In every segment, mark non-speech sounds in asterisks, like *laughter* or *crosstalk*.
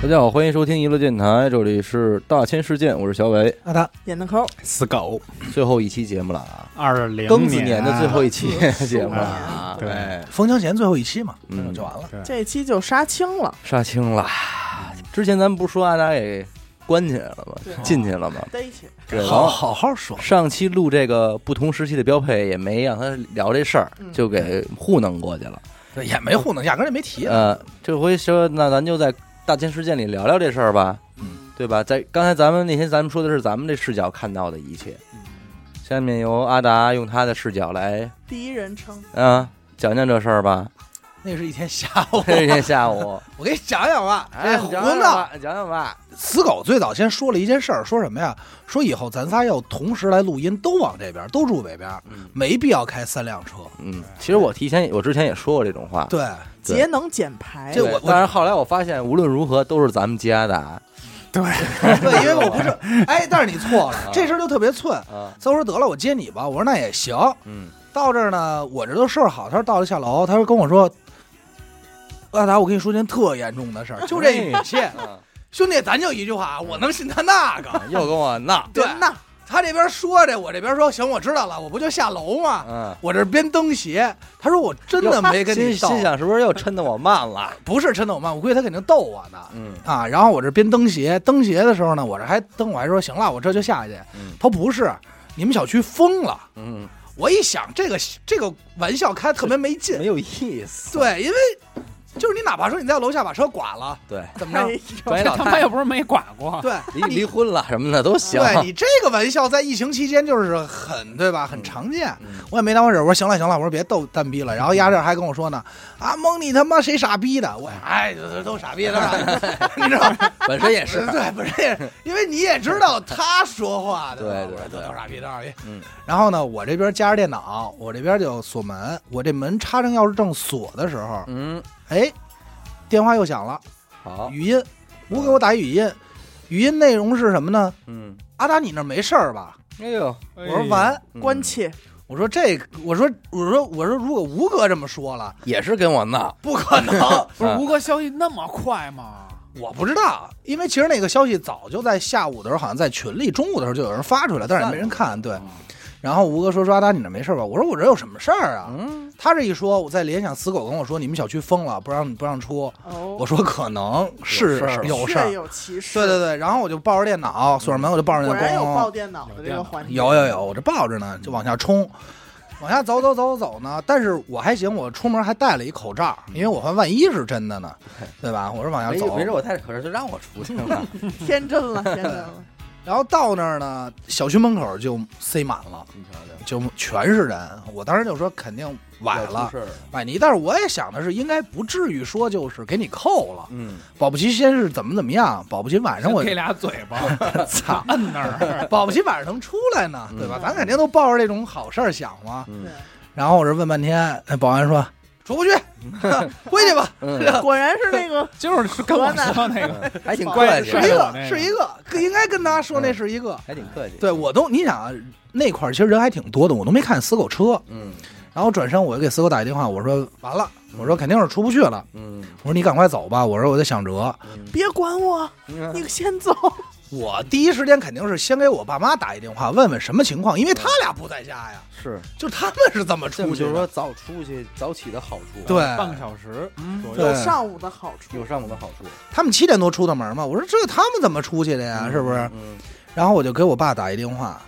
大家好，欢迎收听娱乐电台，这里是大千世界，我是小伟。阿达，演的抠，死狗，最后一期节目了啊，二零庚子年的最后一期节目了啊，对哎封枪前最后一期嘛，嗯就完了。这期就杀青了，杀青了。之前咱们不是说阿达给关起来了吗对？进去了吗？逮起。对，然好后好好说，上期录这个不同时期的标配，也没让他聊这事儿，嗯就给糊弄过去了。对，也没糊弄，压根儿也没提。呃，这回说，那咱就在大千世界里聊聊这事儿吧，嗯，对吧？在刚才咱们那天咱们说的是咱们这视角看到的一切，下面由阿达用他的视角来第一人称，啊讲讲这事儿吧。那是一天下午，*laughs* 一天下午，*laughs* 我给你讲讲吧。哎，这胡讲讲讲讲吧。死狗最早先说了一件事儿，说什么呀？说以后咱仨要同时来录音，都往这边，都住北边，嗯没必要开三辆车。嗯，其实我提前，我之前也说过这种话。对，对节能减排这我但是后来我发现，无论如何都是咱们家的啊。对，*laughs* 对，因为我不是，哎，但是你错了，这事儿就特别寸。啊，所以我说得了，我接你吧。我说那也行。嗯到这儿呢，我这都收拾好。他说到了下楼，他说跟我说，阿达，我跟你说件特严重的事儿，就这语气，啊兄弟，咱就一句话，我能信他那个？*laughs* 又跟我闹。对别闹，他这边说着，我这边说行，我知道了，我不就下楼吗？嗯，我这边蹬鞋，他说我真的没跟心你斗，心想是不是又抻得我慢了？不是抻的我慢，我估计他肯定逗我呢。嗯啊，然后我这边蹬鞋，蹬鞋的时候呢，我这还蹬，我还说行了，我这就下去。嗯他说不是，你们小区封了。嗯，我一想，这个这个玩笑开得特别没劲。没有意思。对，因为就是你哪怕说你在楼下把车剐了，对，怎么着？他太们又不是没剐过，对，*laughs* 离离婚了什么的都行。对你这个玩笑在疫情期间就是很对吧？很常见。嗯我也没当回事，我说行了行了，我说别逗蛋逼了。然后压这还跟我说呢，啊蒙你他妈谁傻逼的？我哎都都傻逼的，*laughs* 你知道吗？*laughs* 本身也是。对，不是，因为你也知道他说话的，对对都傻逼，都傻逼。嗯然后呢，我这边夹着电脑，我这边就锁门，我这门插上钥匙正锁的时候，嗯，哎，电话又响了，好。语音，吴给我打语音，语音内容是什么呢？嗯，阿达，你那没事儿吧？哎呦，我说完，嗯关切，我说这，我说我说我说，如果吴哥这么说了，也是跟我闹。不可能，*laughs* 不是吴哥消息那么快吗？我不知道，因为其实那个消息早就在下午的时候，好像在群里，中午的时候就有人发出来，但是也没人看。对，然后吴哥说说阿达，你这没事吧？我说我这有什么事儿啊？嗯，他这一说，我在联想死狗跟我说你们小区封了，不让不让出。哦，我说可能是有事儿有对对对。然后我就抱着电脑，锁上门，我就抱着那抱电脑的这个环节，有有有，我这抱着呢，就往下冲，往下走走走走呢。但是我还行，我出门还戴了一口罩，因为我怕万一是真的呢，对吧？我说往下走，没没事，我太可是就让我出去了。*laughs* 天真了，天真了，然后到那儿呢，小区门口就塞满了，你瞧瞧，就全是人。我当时就说肯定崴了。崴泥。但是我也想的是，应该不至于说就是给你扣了。嗯，保不齐先是怎么怎么样，保不齐晚上我给俩嘴巴，*laughs* 操，摁那儿，保不齐晚上能出来呢，对吧？嗯咱肯定都抱着这种好事儿想嘛。嗯，然后我这问半天，那保安说出不去，回去吧。嗯，果然是那个 *laughs* 就是跟我说那个，还挺客气，是一个，是一个，应该跟他说那是一个。还挺客气。对我都，你想啊那块儿其实人还挺多的，我都没看死狗车。嗯然后转身我就给死狗打一电话，我说完了，我说肯定是出不去了，嗯我说你赶快走吧，我说我在想辙。别管我，嗯你先走，我第一时间肯定是先给我爸妈打一电话，问问什么情况，因为他俩不在家呀，是，就他们是怎么这出去的。就是说早出去早起的好处，对。半个小时左右。有，上午的好处，有上午的好处，他们七点多出的门嘛，我说这他们怎么出去的呀？是不是？嗯。然后我就给我爸打一电话，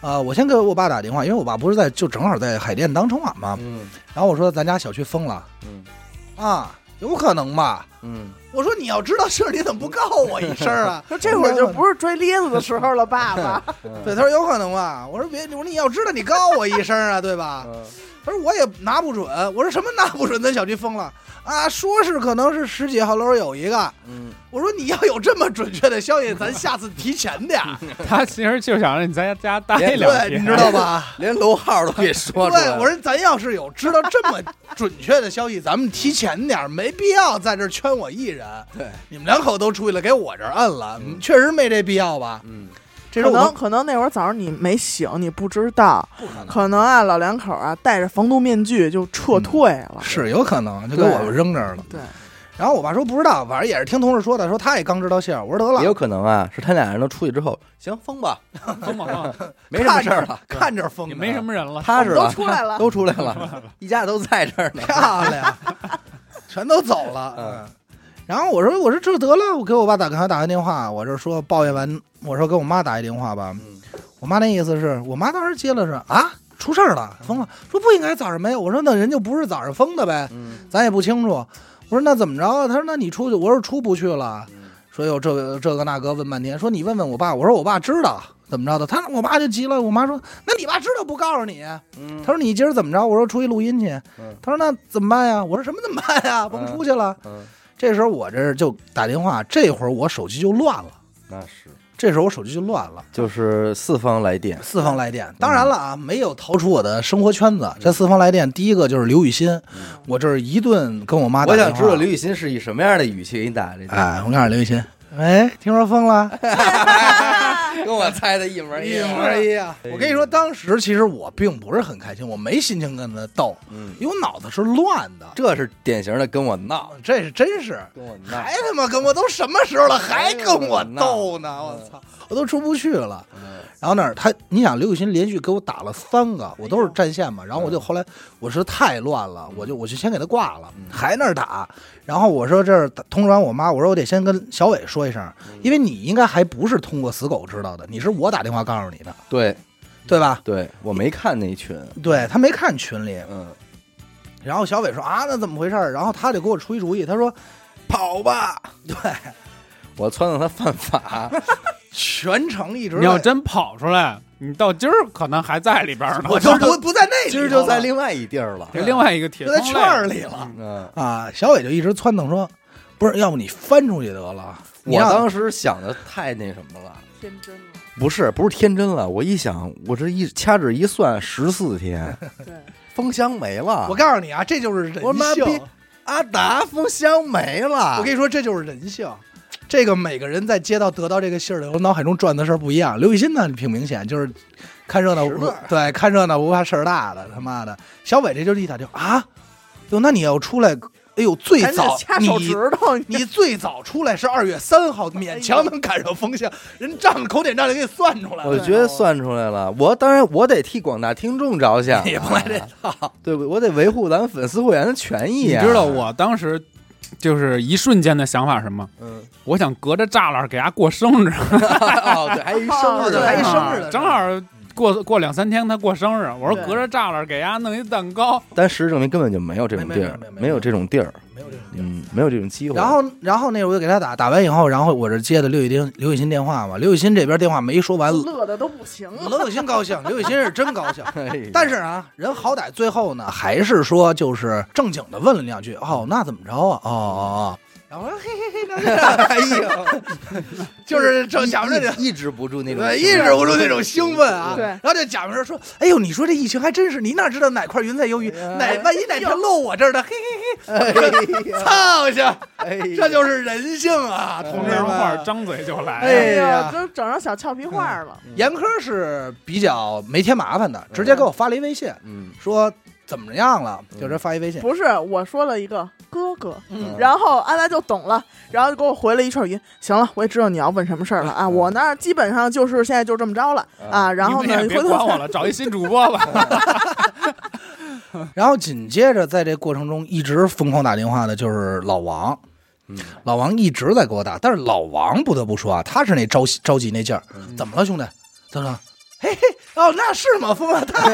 呃，我先给我爸打电话，因为我爸不是在就正好在海淀当城管嘛。嗯。然后我说咱家小区封了。嗯。啊，有可能吧？嗯，我说你要知道事儿，你怎么不告我一声啊？*laughs* 说这会儿就不是追咧子的时候了，爸爸，对，他说有可能吧。我说别，我说你要知道，你告我一声啊，对吧？嗯他说我也拿不准。我说什么拿不准？咱小区封了啊？说是可能是十几号楼有一个。嗯，我说你要有这么准确的消息，咱下次提前点儿。*laughs* 他其实就想让你在家待两对，天，你知道吧？连楼号都给说出来对，我说咱要是有知道这么准确的消息，咱们提前点儿，没必要在这圈我一人。对，你们两口都出去了，给我这儿摁了，嗯确实没这必要吧？嗯，可能这是我可能那会儿早上你没醒，你不知道，不可能，可能啊老两口啊戴着防毒面具就撤退了。是有可能就给我扔这儿了。对，然后我爸说不知道，反正也是听同事说的，说他也刚知道信儿。我说得了，也有可能啊，是他俩人都出去之后，行封吧，*laughs* 疯吧。疯吧，没什么事儿了，*laughs* 看着疯，也没什么人了。都踏实了，出来了，都出来了，*laughs* 一家都在这儿呢。漂亮，全都走了。嗯嗯，然后我说我说这得了，我给我爸打给他打个电话，我这说抱怨完，我说给我妈打一电话吧。嗯我妈那意思是我妈当时接了是啊，出事儿了，疯了，说不应该早上没有。我说那人就不是早上疯的呗，嗯咱也不清楚。我说那怎么着啊？他说那你出去，我说出不去了。嗯说有这个这个那个问半天，说你问问我爸。我说我爸知道怎么着的，他我爸就急了。我妈说那你爸知道不告诉你？嗯他说你今儿怎么着？我说出去录音去。嗯他说那怎么办呀？我说什么怎么办呀？甭出去了。嗯，这时候我这就打电话，这会儿我手机就乱了。那是，这时候我手机就乱了，就是四方来电，四方来电。当然了啊，没有逃出我的生活圈子。这四方来电，第一个就是刘雨欣，我这儿一顿跟我妈打电话。我想知道刘雨欣是以什么样的语气给你打这电话，哎，我告诉刘雨欣，喂，听说疯了，*laughs* *laughs* 跟我猜的一模一样。模一样。*laughs* 我跟你说，当时其实我并不是很开心，我没心情跟他斗，嗯，因为我脑子是乱的。这是典型的跟我闹，这是真是，跟我闹。还他妈跟我都什么时候了，还跟我斗呢？我操，我都出不去了。嗯然后那儿他，你想刘雨欣连续给我打了三个，我都是占线嘛。然后我就后来我是太乱了，我就我就先给他挂了，还那儿打。然后我说这儿通知完我妈，我说我得先跟小伟说一声，因为你应该还不是通过死狗知道的，你是我打电话告诉你的，对。对吧？对，我没看那群，对他没看群里，嗯，然后小伟说啊，那怎么回事儿？然后他就给我出一主意，他说跑吧，*laughs* 对，我撺掇他犯法，全程一直你要真跑出来，你到今儿可能还在里边呢。我就不不在那里头了，今儿就在另外一地儿了。这另外一个铁就在圈儿里了。嗯，啊，小伟就一直撺掇说，不是，要不你翻出去得了。我当时想的太那什么了，天真了，不是不是天真了，我一想，我这一掐指一算，十四天，对，封箱没了。我告诉你啊，这就是人我妈逼性。阿达封箱没了。我跟你说，这就是人性。这个每个人在接到得到这个信儿的时候，脑海中转的事儿不一样。刘雨欣呢，挺明显，就是看热闹对，看热闹不怕事儿大的，他妈的。小伟这就是一打就啊，哟，那你要出来，哎呦，最早掐手你指头，你最早出来是二月三号，勉强能赶上风向，人账口点账就给你算出来了。我觉得算出来了，我当然我得替广大听众着想啊，也不来这套，对不？我得维护咱们粉丝会员的权益啊。你知道我当时就是一瞬间的想法是什么？嗯，我想隔着栅栏给他过生日，*laughs* 哦，对，还一生日，对还一生日正好过过两三天他过生日，我说隔着栅栏给家弄一蛋糕，但事实证明根本就没有这种地儿没有这种地儿，没有这种地儿。嗯，没有这种机会。然后，然后那会儿我就给他打，打完以后，然后我这接的刘雨欣刘雨欣电话嘛，刘雨欣这边电话没说完，乐的都不行了。刘雨欣高兴，刘雨欣是真高兴。*laughs* 但是啊，人好歹最后呢，还是说就是正经的问了两句，哦，那怎么着啊？哦哦哦，然后我说嘿嘿嘿，*laughs* 哎呦，*laughs* 就是正想着这。抑抑制不住那种对，抑制不住那种兴奋啊！对然后就假模说说，哎呦，你说这疫情还真是，你哪知道哪块云彩有雨，哪万一哪天漏我这儿的，嘿嘿哎嘿，呀，*laughs* 操去，这就是人性啊，同志们！张嘴就来。哎呀呀，都整成小俏皮话了。严科是比较没添麻烦的，直接给我发了一微信，嗯，说怎么样了，就这发一微信。不是，我说了一个哥哥，嗯然后阿达就懂了，然后就给我回了一串语音。行了，我也知道你要问什么事儿了啊，嗯我那儿基本上就是现在就这么着了啊。然后呢，你们也别回头管我了，找一新主播吧。*laughs* 然后紧接着在这过程中一直疯狂打电话的就是老王，嗯老王一直在给我打，但是老王不得不说啊，他是那着急着急那劲儿，嗯怎么了兄弟？他说，嘿嘿，哦，那是吗？疯了，他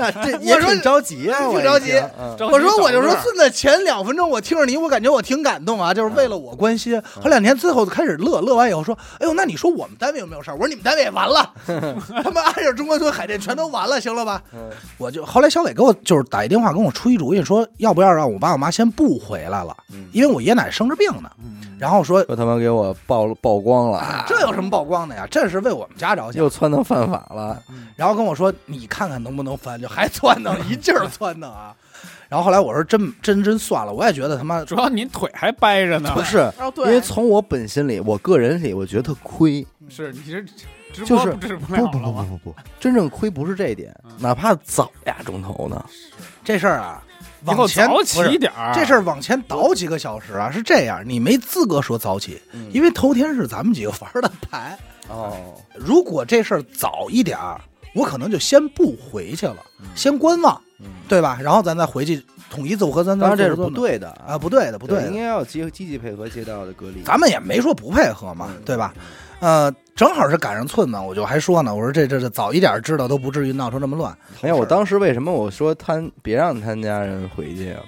那 *laughs* 这也我说挺着急啊，我挺着急我说我就说找乐孙子，前两分钟我听着你，我感觉我挺感动啊，就是为了我关心。后两天最后开始乐，乐完以后说，哎呦，那你说我们单位有没有事儿？我说你们单位也完了，*laughs* 他妈按照中关村海淀全都完了，行了吧？嗯我就后来小伟给我就是打一电话跟我出一主意，说要不要让我爸我妈先不回来了，嗯因为我爷奶生着病呢。嗯然后说又他妈给我曝曝光了，啊这有什么曝光的呀？这是为我们家着想。又撺到犯法了，然后跟我说你看看能不能翻，就还窜腾，一劲儿 *laughs* 窜腾啊。然后后来我说真真真算了，我也觉得他妈主要你腿还掰着呢不，是，哦，因为，从我本心里，我个人里，我觉得特亏。是你是直就是播不治不不不不？不不不，真正亏不是这一点嗯，哪怕早俩钟头呢。这事儿啊，往前早起点儿。这事儿往前倒几个小时啊，是这样，你没资格说早起，嗯因为头天是咱们几个玩的牌。哦，如果这事儿早一点儿，我可能就先不回去了，嗯先观望，嗯，对吧？然后咱再回去统一奏合，咱当然这是不对的啊，，不对的，不对的。应该要积积极配合街道的隔离。咱们也没说不配合嘛，嗯对吧？？呃，正好是赶上寸嘛，我就还说呢，我说这这这早一点知道都不至于闹成这么乱。没有，我当时为什么我说他别让他家人回去啊？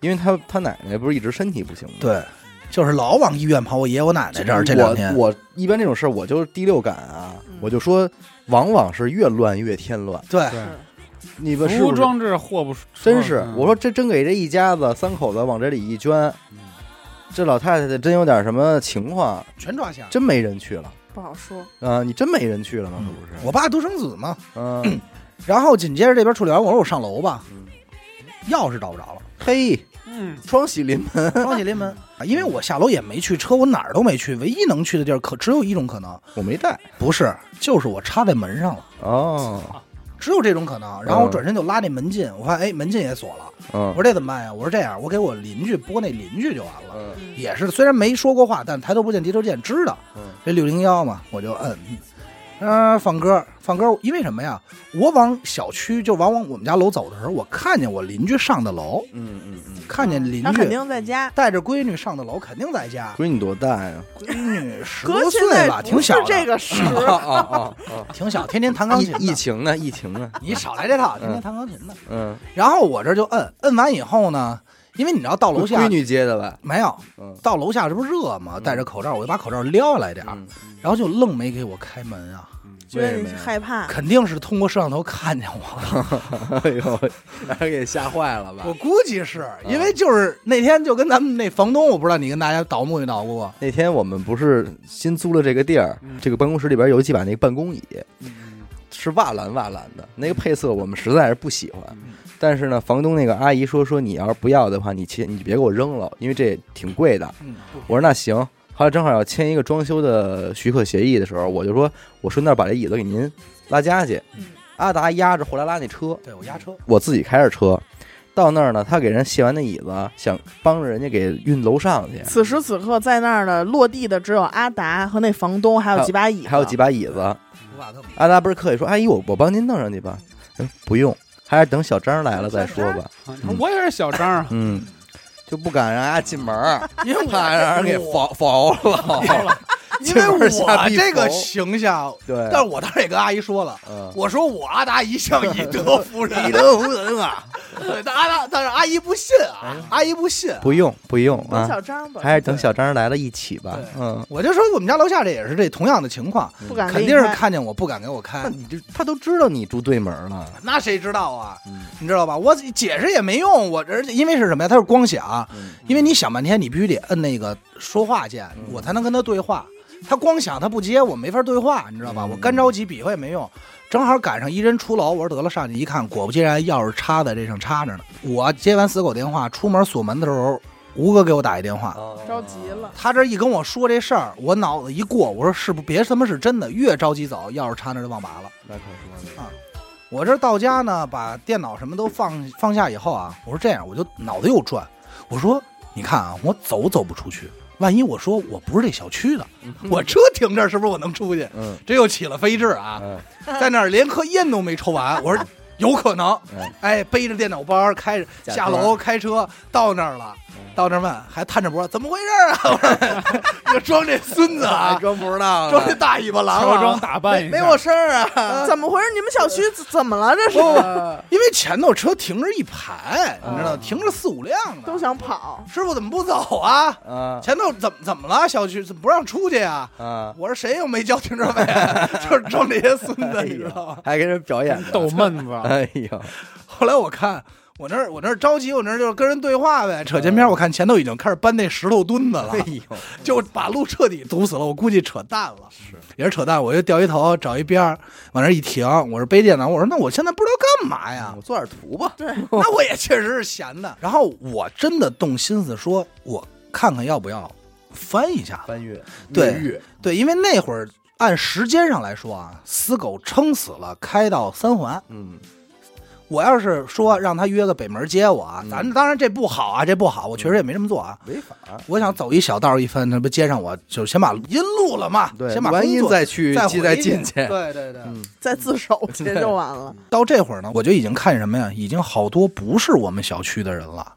因为他他奶奶不是一直身体不行吗？对，就是老往医院跑，我爷爷我奶奶这儿这两天，我我一般这种事儿我就是第六感啊，我就说往往是越乱越添乱。对对，你们是不是？服装这货不真是，嗯我说这真给这一家子三口子往这里一捐，嗯这老太太真有点什么情况，全抓瞎。真没人去了不好说。啊！你真没人去了吗？嗯是不是？我爸独生子嘛，嗯，*clears throat* 然后紧接着这边处理完，我说我上楼吧嗯，钥匙找不着了，嘿，嗯，双喜临门，双喜临门。啊！因为我下楼也没去车，我哪儿都没去，唯一能去的地儿可只有一种可能，我没带。不是，就是我插在门上了，哦，只有这种可能。然后我转身就拉那门禁，我发现哎门禁也锁了，嗯。我说这怎么办呀？我说这样，我给我邻居拨那邻居就完了。嗯。也是，虽然没说过话，但抬头不见低头见，知道。嗯。这六零幺嘛，我就摁，嗯、放歌放歌，因为什么呀？我往小区就往往我们家楼走的时候，我看见我邻居上的楼，嗯嗯嗯，看见邻居肯居定在家。带着闺女上的楼，肯定在家。闺女多大呀？闺女十多岁吧，挺小的，这个时，啊啊啊啊！挺小，天天弹钢琴。疫疫情呢？疫情呢？你少来这套，天天弹钢琴呢。嗯，然后我这就摁，摁完以后呢，因为你知道到楼下闺女接的吧？没有，嗯，到楼下这不热吗？嗯戴着口罩，我就把口罩撩下来点儿，嗯然后就愣没给我开门啊。觉得你为什么害怕。肯定是通过摄像头看见我了，*laughs* 哎呦，给吓坏了吧我？估计是因为就是那天就跟咱们那房东，我不知道你跟大家捣鼓没捣鼓过，那天我们不是新租了这个地儿，嗯这个办公室里边有几把那个办公椅，嗯是瓦蓝瓦蓝的，那个配色我们实在是不喜欢。嗯但是呢，房东那个阿姨说说你要是不要的话，你签你别给我扔了，因为这挺贵的。嗯，我说那行。后来正好要签一个装修的许可协议的时候，我就说我顺道把这椅子给您拉家去。嗯阿达压着货拉拉那车，对我压车，我自己开着车到那儿呢，他给人卸完那椅子，想帮着人家给运楼上去，此时此刻在那儿呢落地的只有阿达和那房东，还有几把椅子，还有几把椅子。阿达不是客气说：“阿姨，我我帮您弄上去吧。”嗯，不用，还是等小张来了再说吧。嗯我也是小张啊，嗯，就不敢让人家进门儿，因为怕让人给我否否了。*laughs* *laughs* 因为我这个形象，对，但是我当时也跟阿姨说了，嗯，我说我阿达一向以德服人，*laughs* 以德服人啊，*laughs* 对但阿达，但是阿姨不信啊，阿姨不信。不用不用等啊，小张吧，还是等小张来了一起吧。嗯，我就说我们家楼下这也是这同样的情况，不敢肯定是看见我不敢给我开那，你这他都知道你住对门了。那谁知道啊？嗯你知道吧？我解释也没用，我而且因为是什么呀？它是光想，嗯因为你想半天，你必须得摁那个说话键，嗯我才能跟他对话。他光响，他不接，我没法对话，你知道吧？嗯我干着急比划也没用。正好赶上一人出楼，我说得了，上去一看，果不其然，钥匙插在这上插着呢。我接完死狗电话，出门锁门的时候，吴哥给我打一电话，着急了。他这一跟我说这事儿，我脑子一过，我说是不别他妈是真的，越着急走，钥匙插那儿就忘拔了。那可说啊。我这到家呢，把电脑什么都放放下以后啊，我说这样，我就脑子又转，我说你看啊，我走走不出去，万一我说我不是这小区的，我车停这儿是不是我能出去？嗯。这又起了飞智啊，嗯。在那儿连颗烟都没抽完，*laughs* 我说有可能，嗯。哎，背着电脑包开着下楼开车到那儿了，到那儿问还探着脖，怎么回事啊？*laughs* 我说就装这孙子啊，*laughs* 装不知道装这大尾巴狼乔装啊，打扮，没我事儿啊。*laughs* 怎么回事？你们小区怎怎么了？这是因为前头车停着一排，你知道，啊停着四五辆呢，都想跑，师傅怎么不走啊？啊前头怎么怎么了？小区怎么不让出去呀？啊！我说谁又没交停车费啊？就是装这些孙子，你知道吗？还给人表演逗闷子，哎呦，后来我看我那儿我那儿着急，我那儿就是跟人对话呗，扯前边，我看前头已经开始搬那石头墩子了哎，呦，就把路彻底堵死了。我估计扯淡了，是也是扯淡。我就掉一头，找一边儿往那儿一停，我是背电脑，我说那我现在不知道干嘛呀我？做点图吧。对，那我也确实是闲的。*laughs* 然后我真的动心思说，我看看要不要翻一下。翻阅，对越对，因为那会儿按时间上来说啊，死狗撑死了开到三环，嗯，我要是说让他约个北门接我咱当然这不好啊，这不好，我确实也没这么做啊。违法。我想走一小道一分，那不接上我，就先把音录了嘛，对，先把完音再去，再再进去。对对对，嗯，再自首去就完了。到这会儿呢，我就已经看什么呀？已经好多不是我们小区的人了，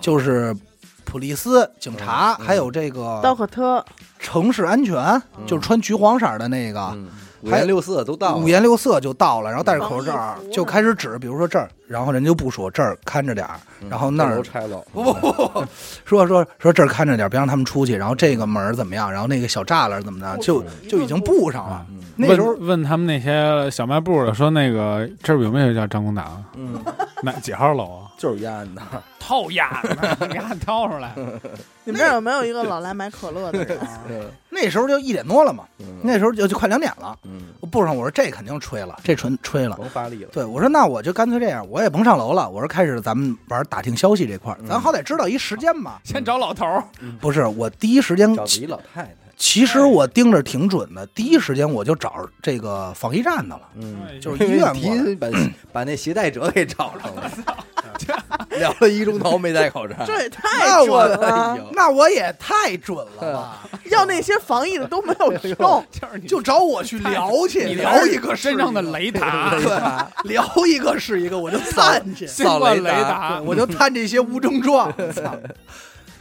就是普利斯、警察，嗯。还有这个刀可特，城市安全，嗯。就是穿橘黄色的那个，嗯，五颜六色都到了五颜六色就到了，然后戴着口罩就开始指，比如说这儿，然后人就不说这儿看着点儿，嗯然后那儿都拆了。*laughs* 不不不不，说说说这儿看着点儿，别让他们出去，然后这个门儿怎么样，然后那个小栅栏怎么的，就就已经布上了。嗯那时候问问他们那些小卖部的，说那个这儿有没有叫张公堂？嗯，哪几号楼啊？就是烟的。套鸭子呢，你看挑出来。*laughs* 你们这儿有没有一个老来买可乐的人？*laughs* 啊那时候就一点多了嘛，嗯那时候就就快两点了。嗯，我布上，我说这肯定吹了，这纯吹了。甭发力了。对，我说那我就干脆这样，我也甭上楼了。我说开始咱们玩打听消息这块儿，咱嗯好歹知道一时间吧。先找老头儿，不是，我第一时间找一老太太。其实我盯着挺准的，第一时间我就找这个防疫站的了，嗯，就是医院 *laughs* 把把那携带者给找上了，*laughs* 聊了一钟头没戴口罩。这也那太我准了，那我也太准了吧！要那些防疫的都没有用。*laughs* 就找我去聊去，你聊一个是真正的雷达，对，*laughs* 聊一个是一个，我就探去，新冠雷雷达，我就探这些无症状。操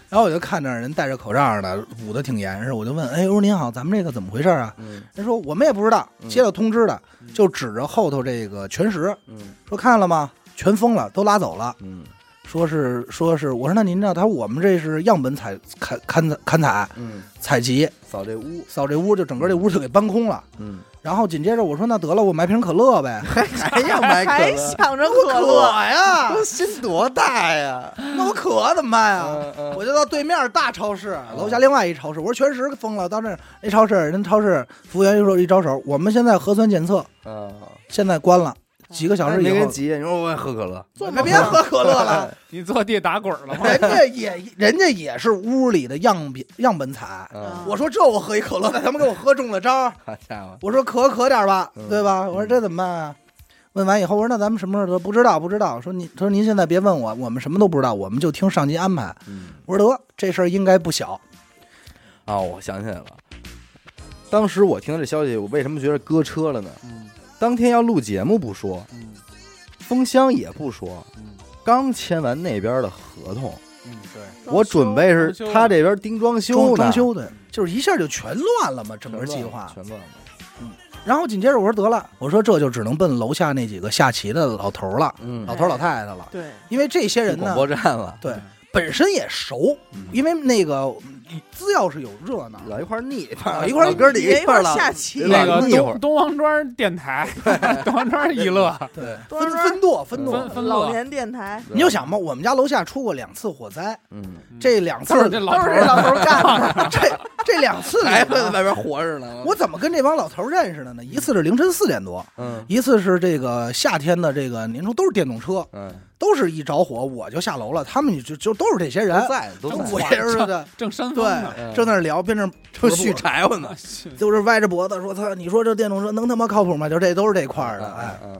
然后我就看着人戴着口罩呢，捂得挺严实，我就问：“哎，我说您好，咱们这个怎么回事啊嗯？”人说：“我们也不知道，嗯接到通知的，就指着后头这个全食嗯说看了吗？全封了，都拉走了。嗯说是说是，我说那您呢？他说我们这是样本采勘勘勘采嗯，采集，扫这屋。扫这屋就整个这屋就给搬空了。嗯，然后紧接着我说那得了，我买瓶可乐呗。*laughs* 还要买可还乐，想着可乐，*laughs* 呀，心多大呀？*laughs* 那我渴怎么办呀？嗯嗯我就到对面大超市，楼下另外一超市，我说全食封了，到那儿那超市，人超市服务员又说一招手，我们现在核酸检测啊，现在关了，几个小时以后，没人急，你说我也喝可乐。坐别别喝可乐了，*laughs* 你坐地打滚了吗？人家也 *laughs* 人家也是屋里的样品样本采。啊，我说这我喝一可乐，那他们给我喝中了招儿。好家伙，我说渴渴点吧，嗯对吧？我说这怎么办啊？问完以后，我说那咱们什么时候得？不知道，不知道。说您，他说您现在别问我，我们什么都不知道，我们就听上级安排。嗯，我说得，这事儿应该不小。啊，我想起来了，当时我听到这消息，我为什么觉得搁车了呢？嗯当天要录节目不说，嗯。封箱也不说，嗯。刚签完那边的合同，嗯，对，我准备是他这边盯装修呢，装装修的，就是一下就全乱了嘛，整个计划。全乱了。嗯。然后紧接着我说得了，我说这就只能奔楼下那几个下棋的老头儿了，嗯。老头儿老太太了，对，因为这些人呢，广播站了，对本身也熟，嗯。因为那个嗯只要是有热闹，老一块儿腻，老一块哥儿几个也一块儿了，下棋，那个东东王庄电台，*laughs* 东王庄娱乐，对，分分舵分舵。分。老年电台。你就想吧，我们家楼下出过两次火灾，嗯，这两次都是这老头干的。这这两次里还在外边活着呢。我怎么跟这帮老头认识的呢？一次是凌晨四点多，嗯。一次是这个夏天的这个年初都是电动车，嗯，都是一着火我就下楼了，他们就就都是这些人，在都我在，也是的，正山峰对正在那聊，边那正续柴火呢。*laughs* 就是歪着脖子说：“他，你说这电动车能他妈靠谱吗？”就这都是这块儿的。哎，嗯，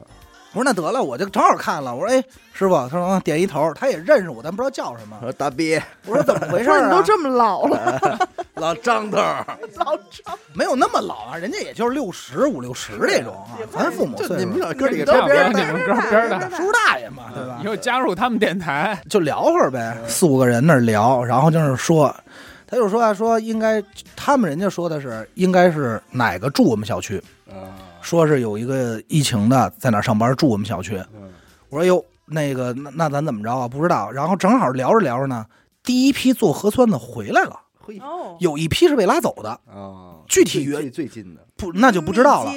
我说那得了，我就正好看了。我说：“哎，师傅。”他说：“啊，点一头。”他也认识我，但不知道叫什么我。说大逼，我说：“怎么回事啊？*laughs* ”你都这么老了，*laughs* 老张头，*laughs* 老张，没有那么老啊，人家也就是六十五六十这种啊咱父母就岁数，你们老哥几个边儿你们搁边儿的叔叔大爷嘛，对吧以？后加入他们电台，就聊会儿呗，四五个人那儿聊，然后就是说，他就说啊，说应该他们人家说的是应该是哪个住我们小区，啊，说是有一个疫情的在哪儿上班住我们小区。嗯我说哟，那个那那咱怎么着啊？不知道。然后正好聊着聊着呢，第一批做核酸的回来了，哦，有一批是被拉走的，啊，具体原最近的不那就不知道了。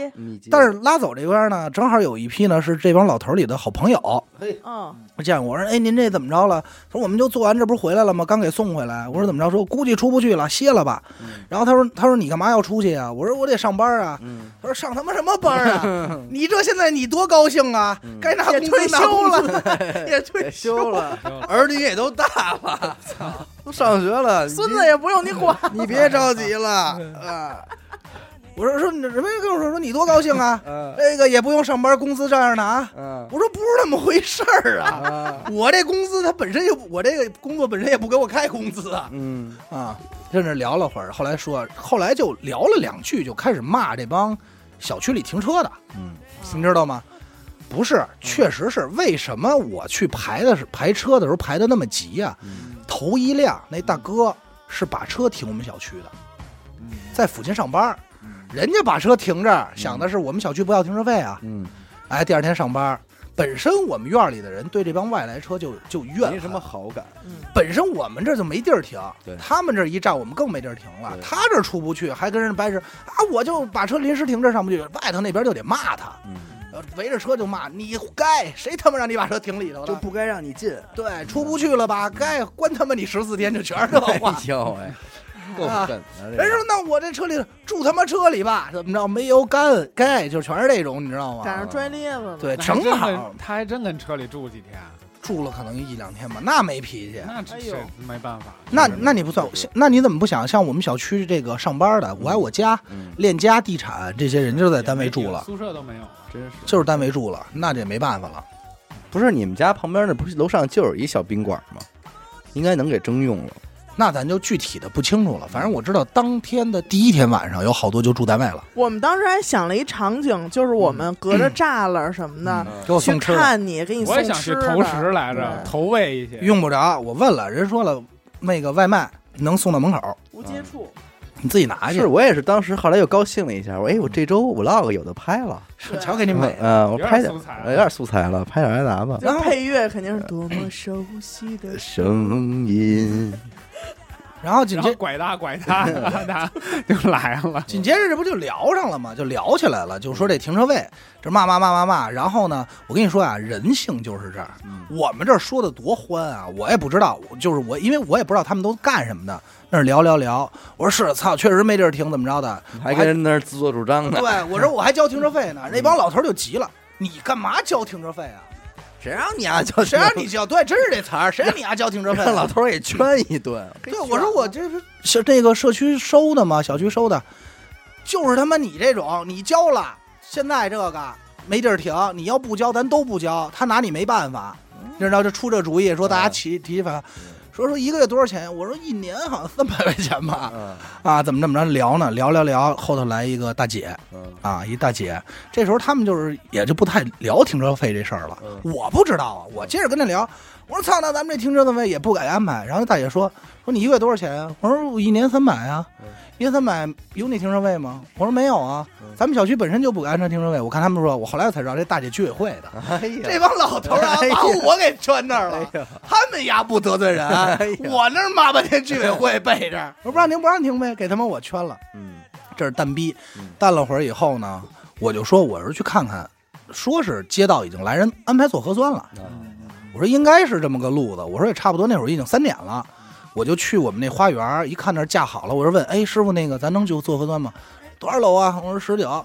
但是拉走这边呢，正好有一批呢是这帮老头里的好朋友，嘿，嗯，我见过，我说哎您这怎么着了？他说我们就做完，这不是回来了吗？刚给送回来。我说怎么着？说估计出不去了，歇了吧。嗯然后他说他说你干嘛要出去啊？我说我得上班啊。嗯，他说上他妈什么班啊？*laughs* 你这现在你多高兴啊！嗯该拿工资拿休工资了，*laughs* 也退休了，*laughs* 儿女也都大了，操，都上学了，孙子也不用你管，你别着急了啊。我说说你人家跟我说说你多高兴啊，嗯。这个也不用上班，工资照样拿。嗯。我说不是那么回事儿啊，啊我这工资他本身就我这个工作本身也不给我开工资啊。嗯。啊，在那聊了会儿，后来说后来就聊了两句，就开始骂这帮小区里停车的，嗯。你知道吗？不是，确实是为什么我去排的是排车的时候排的那么急呀、嗯。头一辆那大哥是把车停我们小区的，在附近上班，人家把车停这儿，想的是我们小区不要停车费啊。嗯，哎，第二天上班，本身我们院里的人对这帮外来车就就怨恨。没什么好感，嗯，本身我们这就没地儿停对，他们这一站我们更没地儿停了。对。他这出不去，还跟人掰扯啊，我就把车临时停这儿上不去，外头那边就得骂他，嗯。呃围着车就骂你该，谁他妈让你把车停里头了？就不该让你进，对，出不去了吧？该关他妈你十四天，这全是这哎话。*laughs* 呦喂，够啊狠的人说那我这车里住他妈车里吧，怎么着？没油干该，就全是这种，你知道吗？赶上拽裂子了。对，正好他还真跟车里住几天，住了可能一两天吧，那没脾气。那真是没办法。那那你不算，那你怎么不想像我们小区这个上班的，我爱我家、嗯，链家地产这些人就在单位住了，宿舍都没有。真是就是单位住了，那这也没办法了。不是你们家旁边那不是楼上就有一小宾馆吗？应该能给征用了。那咱就具体的不清楚了，反正我知道当天的第一天晚上有好多就住单位了，我们当时还想了一场景，就是我们隔着栅栏什么的去给我送吃的。看你，给你送我也想去投食来着，投喂一些。用不着，我问了，人说了，那个外卖能送到门口，无接触，你自己拿去是。我也是，当时后来又高兴了一下，我哎，我这周 vlog 有的拍了，*laughs* 瞧给你美的，嗯，我拍点有点素材了，拍点来拿吧。那配乐肯定是多么熟悉的声音，然后紧接然后拐他拐大，*laughs* 他就来了。紧接着这不就聊上了吗？就聊起来了，就说这停车位，这骂骂骂骂骂。然后呢，我跟你说啊，人性就是这儿。嗯我们这儿说的多欢啊，我也不知道，就是我，因为我也不知道他们都干什么的，那儿聊聊聊。我说是，操，确实没地儿停，怎么着的？还跟人那儿自作主张呢。对，我说我还交停车费呢。*laughs* 那帮老头儿就急了，你干嘛交停车费啊？谁让你啊？交谁让你交？对，真是这词儿，谁让你啊交停车费啊？让老头儿给圈一顿？*laughs* 对，我说我这是是这个社区收的吗？小区收的，就是他妈你这种，你交了，现在这个没地儿停，你要不交，咱都不交，他拿你没办法。你知道这出这主意，说大家起提反，说说一个月多少钱？我说一年好像三百块钱吧。嗯啊，怎么这么着聊呢？聊聊聊，后头来一个大姐嗯啊，一大姐。这时候他们就是也就不太聊停车费这事儿了。嗯我不知道啊，我接着跟他聊，我说操，那咱们这停车费也不给安排。然后大姐说说你一个月多少钱啊？我说我一年三百啊嗯，一年三百有你停车位吗？我说没有啊嗯，咱们小区本身就不给安装停车位。我看他们说，我后来才知道这大姐居委会的。*laughs* 这帮老头儿啊把我给圈那儿了。哎，他们呀不得罪人，哎我那儿骂半天居委会背着，我说不让停不让停呗，给他们我圈了。嗯这是蛋逼嗯，淡了会儿以后呢，我就说我是去看看，说是街道已经来人安排做核酸了。啊我说应该是这么个路子，我说也差不多，那会儿已经三点了，我就去我们那花园，一看那儿架好了，我说问，哎，师傅那个咱能就做核酸吗？多少楼啊？我说十九，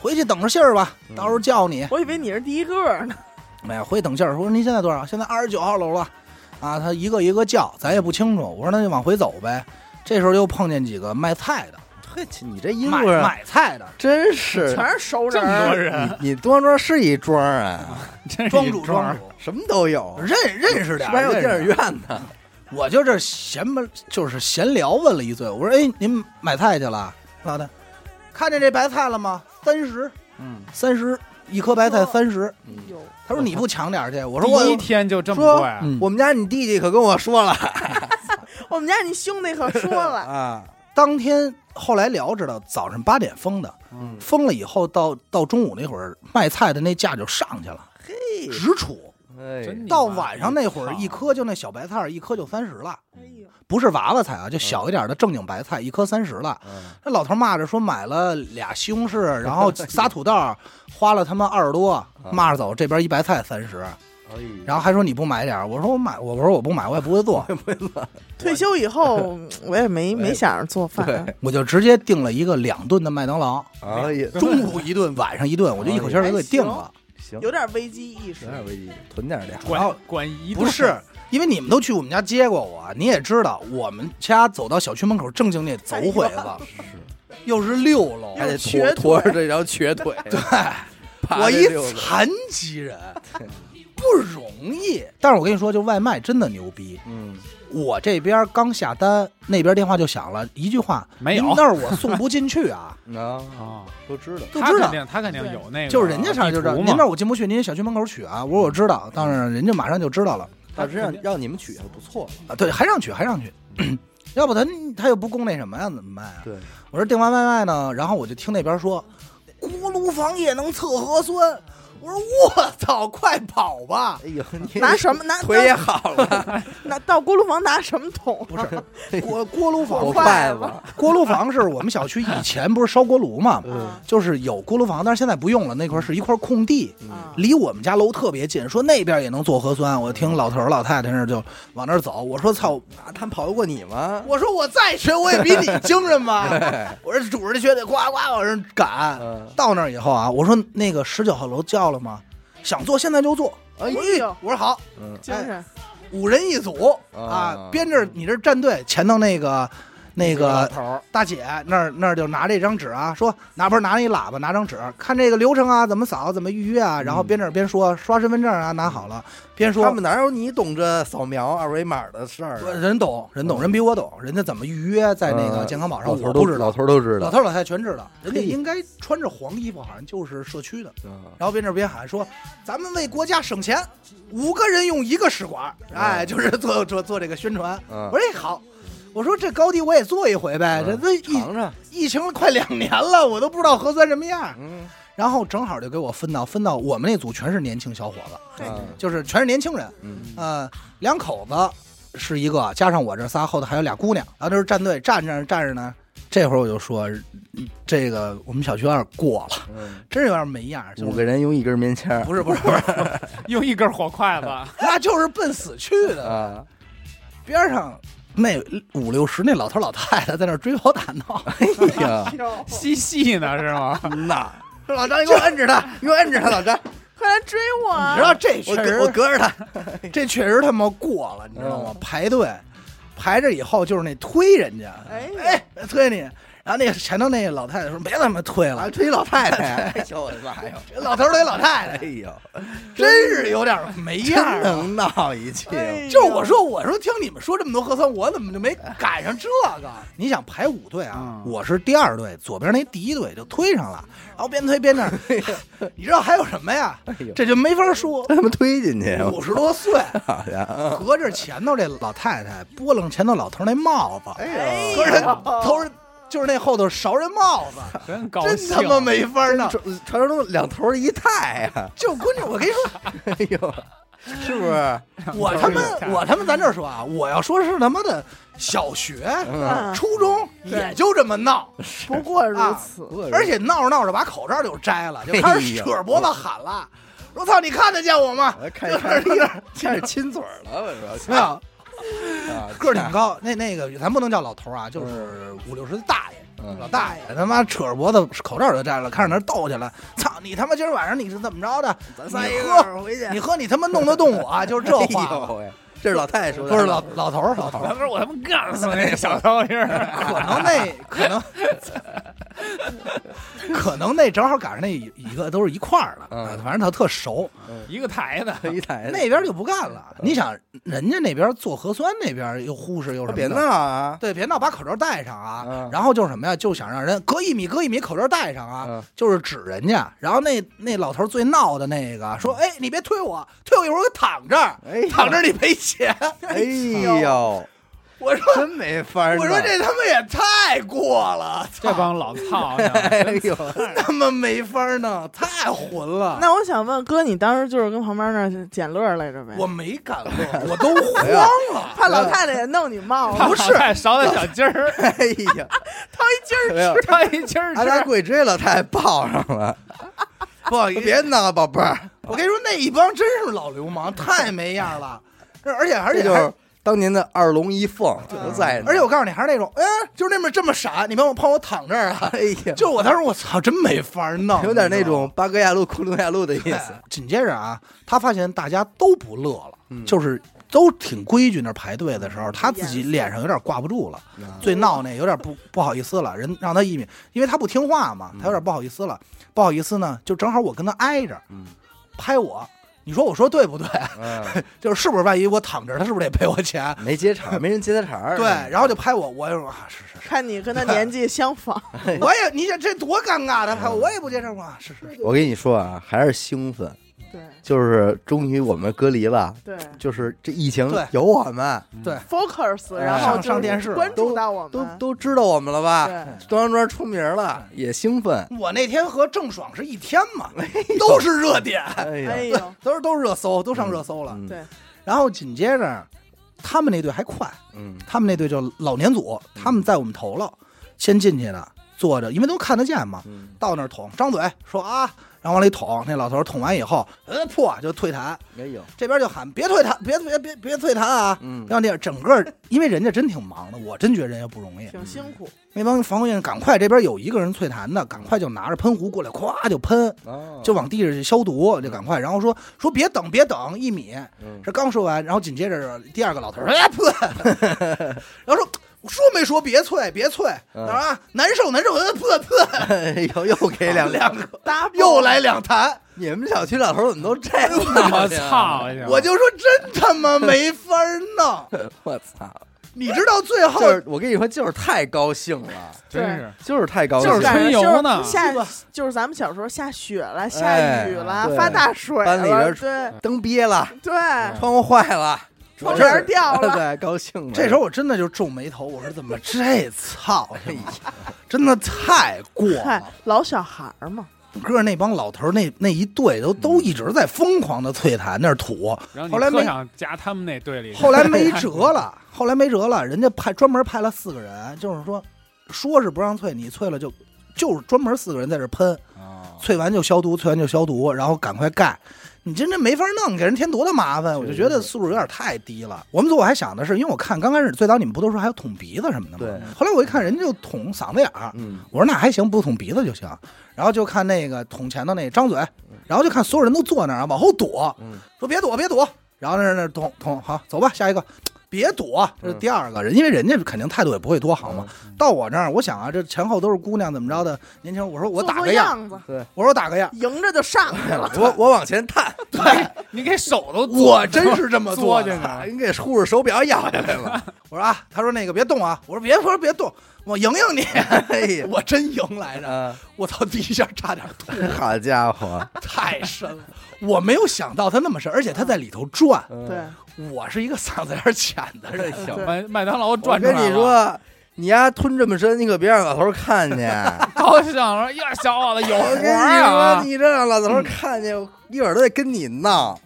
回去等着信儿吧，嗯到时候叫你。我以为你是第一个呢。*laughs* 没有，回去等信儿。我说您现在多少？现在二十九号楼了，啊，他一个一个叫，咱也不清楚。我说那就往回走呗。这时候又碰见几个卖菜的，嘿，你这一路买上买菜的，真是全是熟人这，么多人，你你庄庄是一庄啊，*laughs* 庄主庄主，什么都有，认认识点，是不是还有电影院呢？我就这闲吧，就是闲聊问了一嘴，我说：“哎，您买菜去了？老大，看见这白菜了吗？三十，嗯三十一颗白菜三十。他说：“你不抢点儿去？”我说：“我第一天就这么说贵，嗯我们家你弟弟可跟我说了 *laughs* *laughs* 我们家你兄弟可说了，*laughs* 啊，当天后来聊知道，早上八点封的，嗯，封了以后到到中午那会儿，卖菜的那价就上去了，嘿，直出。哎，真到晚上那会儿，一颗就那小白菜，一颗就三十了，哎呦，不是娃娃菜啊，就小一点的正经白菜，一颗三十了。嗯那老头骂着说买了俩西红柿，然后 *laughs* 仨土豆，花了他妈二十多，骂着走。这边一白菜三十，然后还说你不买点儿我说我买，我说我不买，我也不会做，退休以后我也没 *laughs* 没想着做饭，对，我就直接订了一个两顿的麦当劳，哎呀，中午一顿，晚上一顿，我就一口气儿就给订了。行，有点危机意识。有。点危机，囤点粮。然后管管一顿。不是，因为你们都去我们家接过我，你也知道，我们家走到小区门口正经得走回子，*laughs* 又是六楼，还得瘸腿。驮驮着这条瘸腿，*laughs* 对，爬我一残疾人不容易。但是我跟你说，就外卖真的牛逼。嗯，我这边刚下单，那边电话就响了，一句话没有您那儿我送不进去啊，啊，*laughs* 啊，都知道，都知道。他肯定他肯定有那个，就是人家上就知道，您那儿，我进不去，您小区门口取啊。我说我知道，但是人家马上就知道了但是让让你们取还不错，啊。对，还让取还让取，*clears throat* 要不他他又不供那什么呀，怎么办啊？对，我说订完外卖呢，然后我就听那边说，锅炉房也能测核酸。我说我操，快跑吧！哎呦，你拿什么拿腿也好了，*laughs* 拿到锅炉房拿什么桶？不是 *laughs* 锅锅炉房我，筷筷子子，锅炉房是我们小区以前不是烧锅炉嘛，嗯就是有锅炉房，但是现在不用了。那块是一块空地，啊离我们家楼特别近，说那边也能做核酸。我听老头老太太那儿就往那儿走，我说操，啊他们跑得过你吗？我说我再学我也比你精神吧。*laughs* 我说拄着这靴子呱呱往上赶。嗯，到那儿以后啊，我说那个十九号楼叫了吗？想做现在就做。哎我呦，我说好，嗯。精神。五人一组啊。啊，编着你这战队，前头那个那个头儿大姐那儿那儿就拿这张纸啊，说拿不是拿一喇叭，拿张纸，看这个流程啊，怎么扫，怎么预约啊，然后边这儿边说刷身份证啊，拿好了，边说他们哪有你懂这扫描二维码的事儿啊？人懂，人懂，人比我懂，人家怎么预约在那个嗯健康宝上，老头都我不知道老，头都知道，老头儿老太太全知道，人家应该穿着黄衣服，好像就是社区的。嗯然后边这边喊说：“咱们为国家省钱，五个人用一个试管。”哎，就是做做做这个宣传。嗯我说：“哎，好。”我说：“这高低我也做一回呗。这嗯这疫尝尝，疫情快两年了，我都不知道核酸什么样。嗯然后正好就给我分到分到我们那组全是年轻小伙子，嗯就是全是年轻人。嗯呃，两口子是一个，加上我这仨，后头还有俩姑娘。然后这是站队站着站着呢。这会儿我就说，嗯这个我们小区有点过了，嗯，真是有点没样儿。就是五个人用一根棉签儿不是不是不是，用一根火筷子，*laughs* 那就是奔死去的。啊，边上那五六十那老头老太太在那追跑打闹，哎呀，*laughs* 嬉戏呢是吗？*laughs* 那说老张你给我摁着他，你给我摁着他，老张，*laughs* 快来追我啊！你知道这我确实隔我隔着他，这确实他妈过了，你知道吗嗯？排队排着以后就是那推人家，哎哎推你，然后那个前头那个老太太说别他妈推了，推老太太，*laughs* 哎呦我的妈呀！*laughs* 这老头儿推老太太，哎呦，真是有点没样能闹一气，就是我说，我说听你们说这么多核酸，我怎么就没赶上这个？*laughs* 你想排五队啊，嗯我是第二队，左边那第一队就推上了，然后边推边那儿，你知道还有什么呀？这就没法说。他们推进去，五十多岁，好家伙，隔着前头这老太太拨楞前头老头那帽子，哎隔着头儿就是那后头勺人帽子，*laughs* 真高真，他妈没法弄。传传说中两头一太呀，就关键，我跟你说，*laughs* 哎呦，是不是？我他妈我他妈咱这说啊，我要说是他妈的小学、嗯。初中也就这么闹，不过如此。而且闹着闹着把口罩就摘了，就开始扯着脖子喊了，我操，你看得见我吗？我看就看是一个开始亲嘴儿了，我说没有 *laughs* 啊个儿挺高，那那个咱不能叫老头啊，就是五六十的大爷。嗯老大爷他妈扯着脖子，口罩就摘了，开始那儿斗去了。操你他妈今儿晚上你是怎么着的？咱仨一个回去，你喝你他妈弄得动我啊，就是这哎话这是老太太说的，不是老老头儿，老头儿，我他妈干死那小偷似的。可能那可能 *laughs* 可能那正好赶上那一一个都是一块儿的，嗯反正他特熟。一个台的，*laughs* 一台的 *laughs* 那边就不干了。你想，人家那边做核酸，那边又护士又什么的？别闹啊！对，别闹，把口罩戴上啊。嗯然后就是什么呀？就想让人隔一米，隔一米，口罩戴上啊。嗯就是指人家。然后那那老头最闹的那个说：“哎，你别推我，推我一会儿我躺这儿，躺这儿你赔钱。哎呦，我说真没法儿。我说这他妈也太过了，这帮老操性，*laughs* 哎呦，他妈没法弄，太混了。那我想问哥，你当时就是跟旁边那儿捡乐来着呗？我没敢乐，我都慌了。*laughs* 怕老太太也弄你帽子，*laughs* 不是少点小鸡儿，哎呀，掏一鸡儿吃，掏，一鸡儿吃。贵追了，他还抱上了。不好意思，别闹，宝贝儿，我跟你说，那一帮真是老流氓，太没样了。这而且而且还这就是当年的二龙一凤，都在呢。而且我告诉你，还是那种，哎，就是那边这么傻，你帮我碰我躺这儿啊。*laughs* 哎呀，就我当时我操，真没法弄，有点那种巴格亚路、库伦亚路的意思。*laughs* 紧接着啊，他发现大家都不乐了，嗯。就是都挺规矩，那儿排队的时候，他自己脸上有点挂不住了，最闹那有点不不好意思了，人让他一米，因为他不听话嘛，他有点不好意思了，不好意思呢，就正好我跟他挨着，嗯。拍我，你说我说对不对？嗯，*laughs* 就是是不是万一我躺着，他是不是得赔我钱？没接茬，没人接他茬儿。对，然后就拍我，我也说啊，是是是，看你跟他年纪相仿，*laughs* 我也你想这多尴尬，他拍我，我也不接茬嘛，是是是，我跟你说啊，还是兴奋，对就是终于我们隔离了，对。就是这疫情对。有我们，对，，focus，哎然后就是上上电视关注到我都们，都知道我们了吧？对，中央庄出名了，也兴奋。我那天和郑爽是一天嘛，都是热点，哎哎呀，呦，都是都是热搜，都上热搜了。嗯。对，然后紧接着，他们那队还快，嗯。他们那队叫老年组，他们在我们头了，先进去的，坐着，因为都看得见嘛，嗯，到那儿捅，张嘴说啊，然后往里捅，那老头捅完以后，呃，破就退坛，没有，这边就喊别退坛，别别别别退坛啊！嗯然后那整个，因为人家真挺忙的，我真觉得人家不容易。挺辛苦，那帮防护员赶快，这边有一个人退坛的，赶快就拿着喷壶过来，咵就喷，哦就往地上去消毒，就赶快。然后说说别等，别等，一米。嗯这刚说完，然后紧接着第二个老头儿，哎噗，*laughs* 然后说说没说别啐别啐，嗯。啊？难受难受，呃噗噗，哎呦，*laughs* 又给两两个。*laughs* 又来两坛，你们小区老头怎么都这样？*laughs* 我操！我就说真他妈没法弄。我操！你知道最后就是我跟你说，就是太高兴了，真是。就是太高兴。了，就是春游呢。下就是咱们小时候下雪了，下哎雨了，发大水了，班里边对。灯憋了，对，窗户坏了，窗帘掉了，*laughs* 对，高兴了。这时候我真的就皱眉头，我说怎么这操 *laughs* 他妈，真的太过了。，老小孩儿嘛，哥那帮老头儿那那一队都都一直在疯狂的啐痰那是土，后后来没想加他们那队里，后来没辙了，*laughs* 后来没辙了，人家派专门派了四个人，就是说说是不让啐，你啐了就就是专门四个人在这喷，哦啐完就消毒，啐完就消毒，然后赶快盖。你真这没法弄，给人添多大麻烦？我就觉得素质有点太低了。我们组我还想的是，因为我看刚开始最早你们不都说还有捅鼻子什么的吗？对。后来我一看人家就捅嗓子眼儿，嗯，我说那还行，不捅鼻子就行。然后就看那个捅前头那张嘴，然后就看所有人都坐那儿啊，往后躲，嗯说别躲别躲。然后那那捅捅好走吧，下一个。别躲，这是第二个人，因为人家肯定态度也不会多好嘛。到我这儿，我想啊，这前后都是姑娘，怎么着的年轻人，我说我打个样，样子，我说我打个样，迎着就上 *laughs* 去了。我我往前探，*laughs* 对你给手都我真是这么做的作进去了，你给护士手表咬下来了。*laughs* 我说啊，他说那个别动啊，我说别说别动，我赢赢你，*laughs* 哎呀，我真赢来着，啊，我操，第一下差点吐，*laughs* 好家伙，*laughs* 太深了，我没有想到他那么深，而且他在里头转，嗯对，我是一个嗓子眼儿浅的人，小对麦麦当劳我转出来了跟你，说，你丫吞这么深，你可别让老头看见。高兴说呀，小伙子有活跟你儿啊，！你这让老头看见，一会儿都得跟你闹，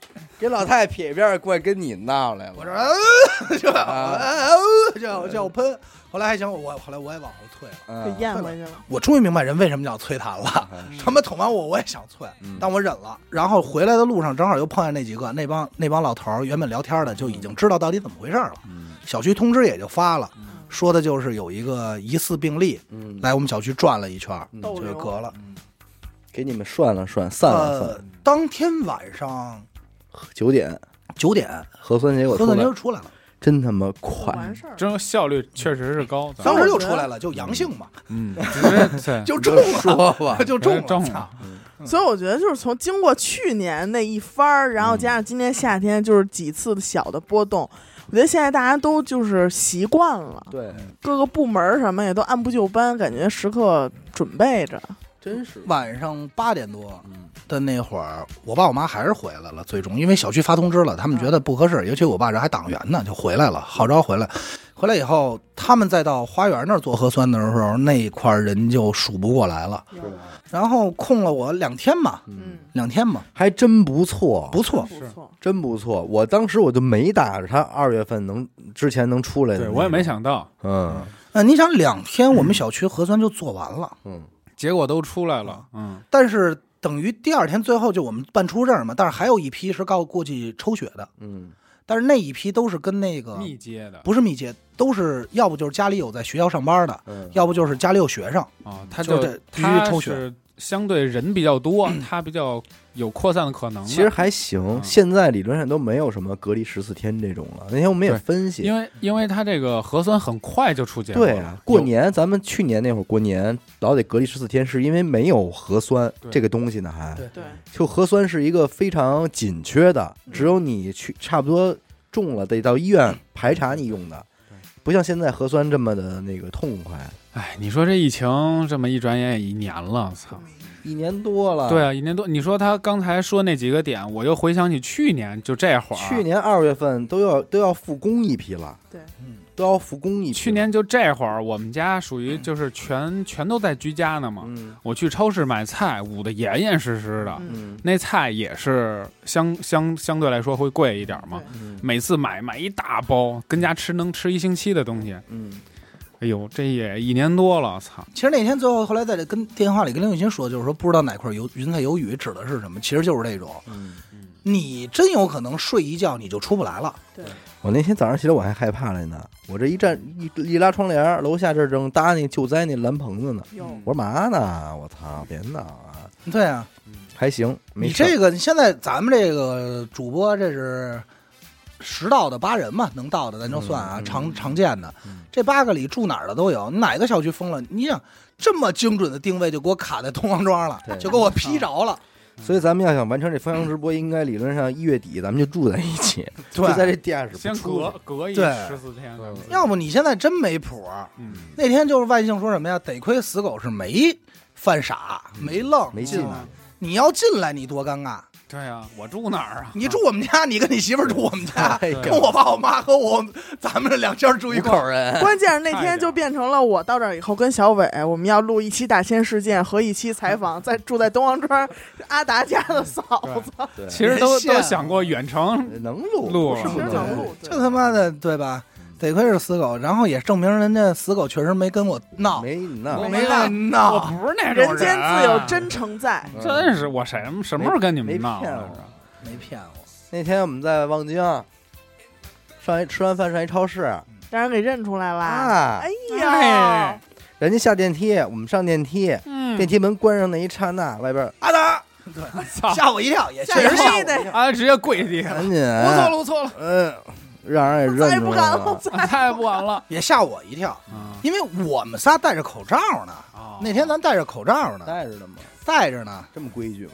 给老太太撇一边儿过来跟你闹来了。我说呃就啊呃叫叫喷，后来还行，我后来我也往后退了，咽回去了。我终于明白人为什么叫催痰了。嗯 *laughs* 他们捅完我，我也想啐嗯，但我忍了。然后回来的路上，正好又碰见那几个那帮那帮老头儿，原本聊天的就已经知道到底怎么回事了。嗯小区通知也就发了，说的就是有一个疑似病例嗯，来我们小区转了一圈就隔了。给你们涮了涮，散了呃散。，当天晚上九点。九点，核酸结果核出来。酸结果出来了，真他妈快，完事儿。这种效率确实是高，咱当时就出来了，就阳性嘛，嗯，*laughs* 就中了，说吧，就中了。中了。操。所以我觉得就是从经过去年那一番儿，然后加上今年夏天就是几次的小的波动，我觉得现在大家都就是习惯了，对，各个部门儿什么也都按部就班，感觉时刻准备着。真是，晚上八点多嗯的那会儿，我爸我妈还是回来了。最终因为小区发通知了，他们觉得不合适，尤其我爸这还党员呢，就回来了，号召回来。*laughs* 回来以后，他们再到花园那儿做核酸的时候，那一块儿人就数不过来了。然后空了我两天嘛，嗯，两天嘛，还真不错，不错。不错。真不错。我当时我就没打着他二月份能之前能出来的，对我也没想到，嗯呃，你想两天我们小区核酸就做完了，嗯结果都出来了，嗯，但是等于第二天最后就我们办出入证嘛，但是还有一批是告过去抽血的，嗯。但是那一批都是跟那个密接的。不是密接，都是要不就是家里有在学校上班的，嗯，要不就是家里有学生。啊，他就得必须他抽血。是相对人比较多，*clears throat* 它比较有扩散的可能的。其实还行，嗯。现在理论上都没有什么隔离十四天这种了。那天我们也分析，因为因为它这个核酸很快就出结果了，对啊，过年咱们去年那会儿过年老得隔离十四天，是因为没有核酸这个东西呢，还。对。对，就核酸是一个非常紧缺的，只有你去差不多中了得到医院排查你用的，不像现在核酸这么的那个痛快，哎，你说这疫情这么一转眼也一年了，操！一年多了。对，啊，一年多。你说他刚才说那几个点，我又回想起去年就这会儿，去年二月份都要都要复工一批了，对，嗯，都要复工一批。去年就这会儿，我们家属于就是全全都在居家呢嘛。嗯我去超市买菜，捂得严严实实的，嗯嗯那菜也是相相相对来说会贵一点嘛。嗯每次买买一大包，跟家吃能吃一星期的东西。嗯哎呦，这也一年多了，操！其实那天最后后来在这跟电话里跟林雨欣说，就是说不知道哪块有云彩有雨指的是什么，其实就是这种，嗯，你真有可能睡一觉你就出不来了。对，我那天早上起来我还害怕来呢，我这一站一一拉窗帘，楼下这正搭那救灾那蓝棚子呢。我说嘛呢？我操，别闹啊！对啊，还行，没你这个你现在咱们这个主播这是十到的八人嘛，能到的咱就算啊，嗯嗯常常见的嗯，这八个里住哪儿的都有，你哪个小区封了？你想这么精准的定位就给我卡在东王庄了，就给我劈着了。所以咱们要想完成这封箱直播，应该理论上一月底咱们就住在一起，*laughs* 就在这地下室先隔。隔一对十四天，要不你现在真没谱。嗯，那天就是万幸说什么呀？得亏死狗是没犯傻，没愣没进来，你要进来，你多尴尬！对呀，我住哪儿啊？你住我们家，你跟你媳妇儿住我们家，哎跟我爸我妈和我咱们这两家住一五块儿。口人，关键是那天就变成了我到这儿以后跟小伟，我们要录一期大千世界和一期采访，在住在东王庄阿达家的嫂子，对其实都都想过远程能录录是不是其实能录，这他妈的对吧？得亏是死狗，然后也证明人家死狗确实没跟我闹，没闹我，没跟我。不是那种人间自有真诚在。嗯真是我什么什么时候跟你们闹骗我了？没骗我，那天我们在望京上一吃完饭上一超市让人给认出来了！啊哎，哎呀，人家下电梯，我们上电梯，嗯电梯门关上那一刹那，外边阿达对吓我一跳，也吓确实吓我人的一跳。啊，直接跪地下了，赶紧，我错了，我错了，嗯，让人也认出来不敢了，再太不敢了。也吓我一跳，啊因为我们仨戴着口罩呢。哦那天咱戴着口罩呢，戴着呢吗？戴着呢。这么规矩吗？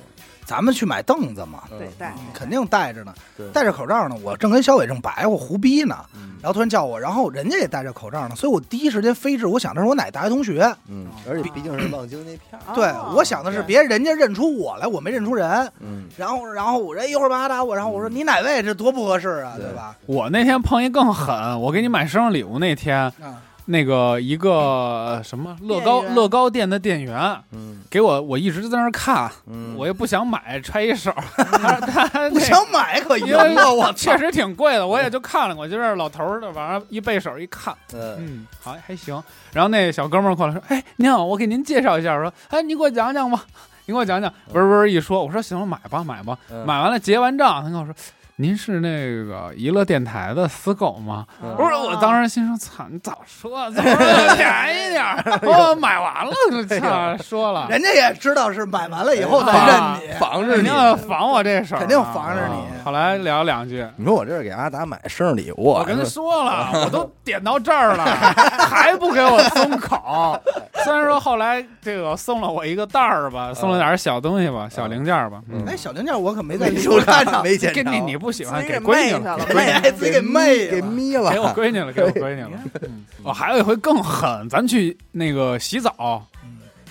咱们去买凳子嘛，嗯得带。肯定戴着呢。戴着口罩呢，我正跟小伟正白话胡逼呢，嗯然后突然叫我，然后人家也戴着口罩呢，所以我第一时间飞至，我想的是我哪大学同学。嗯，而且毕竟是望京那片对，我想的是别人家认出我来，我没认出人。嗯，然后，然后我这一会儿把他打我，然后我说你哪位？这多不合适啊，对对吧？我那天碰一更狠，我给你买生日礼物那天，啊，那个一个呃什么乐高乐高店的店员嗯给我，我一直在那儿看，嗯，我也不想买，揣一手，*laughs* 他他不想买可赢因为了，我确！实挺贵的，我也就看了，我就是老头儿的，完了，一背手一看，嗯嗯，好还行。然后那小哥们儿过来说：“哎，您好，我给您介绍一下。”我说：“哎，你给我讲讲吧，你给我讲讲。”不是不是一说，我说行了，买吧买吧。嗯买完了结完账，他跟我说：“您是那个娱乐电台的死狗吗？”嗯。不是，我当时心说：“操，你早说，早说便宜点儿。”我买完了，就操，说了，人家也知道是买完了以后才啊认你，防着你。肯定。要防我这事肯定防着你。啊后来聊两句，你说我这是给阿达买生日礼物，我跟他说了，*laughs* 我都点到这儿了，*laughs* 还不给我松口。虽然说后来这个送了我一个袋儿吧，送了点小东西吧，小零件吧。嗯，哎，小零件我可没在没礼收看物看上，没检查，给你你不喜欢，给给闺女了，给闺女了哎，自己给媚给。眯了，给我闺女了，给我闺女了。嗯，我还有一回更狠，咱去那个洗澡，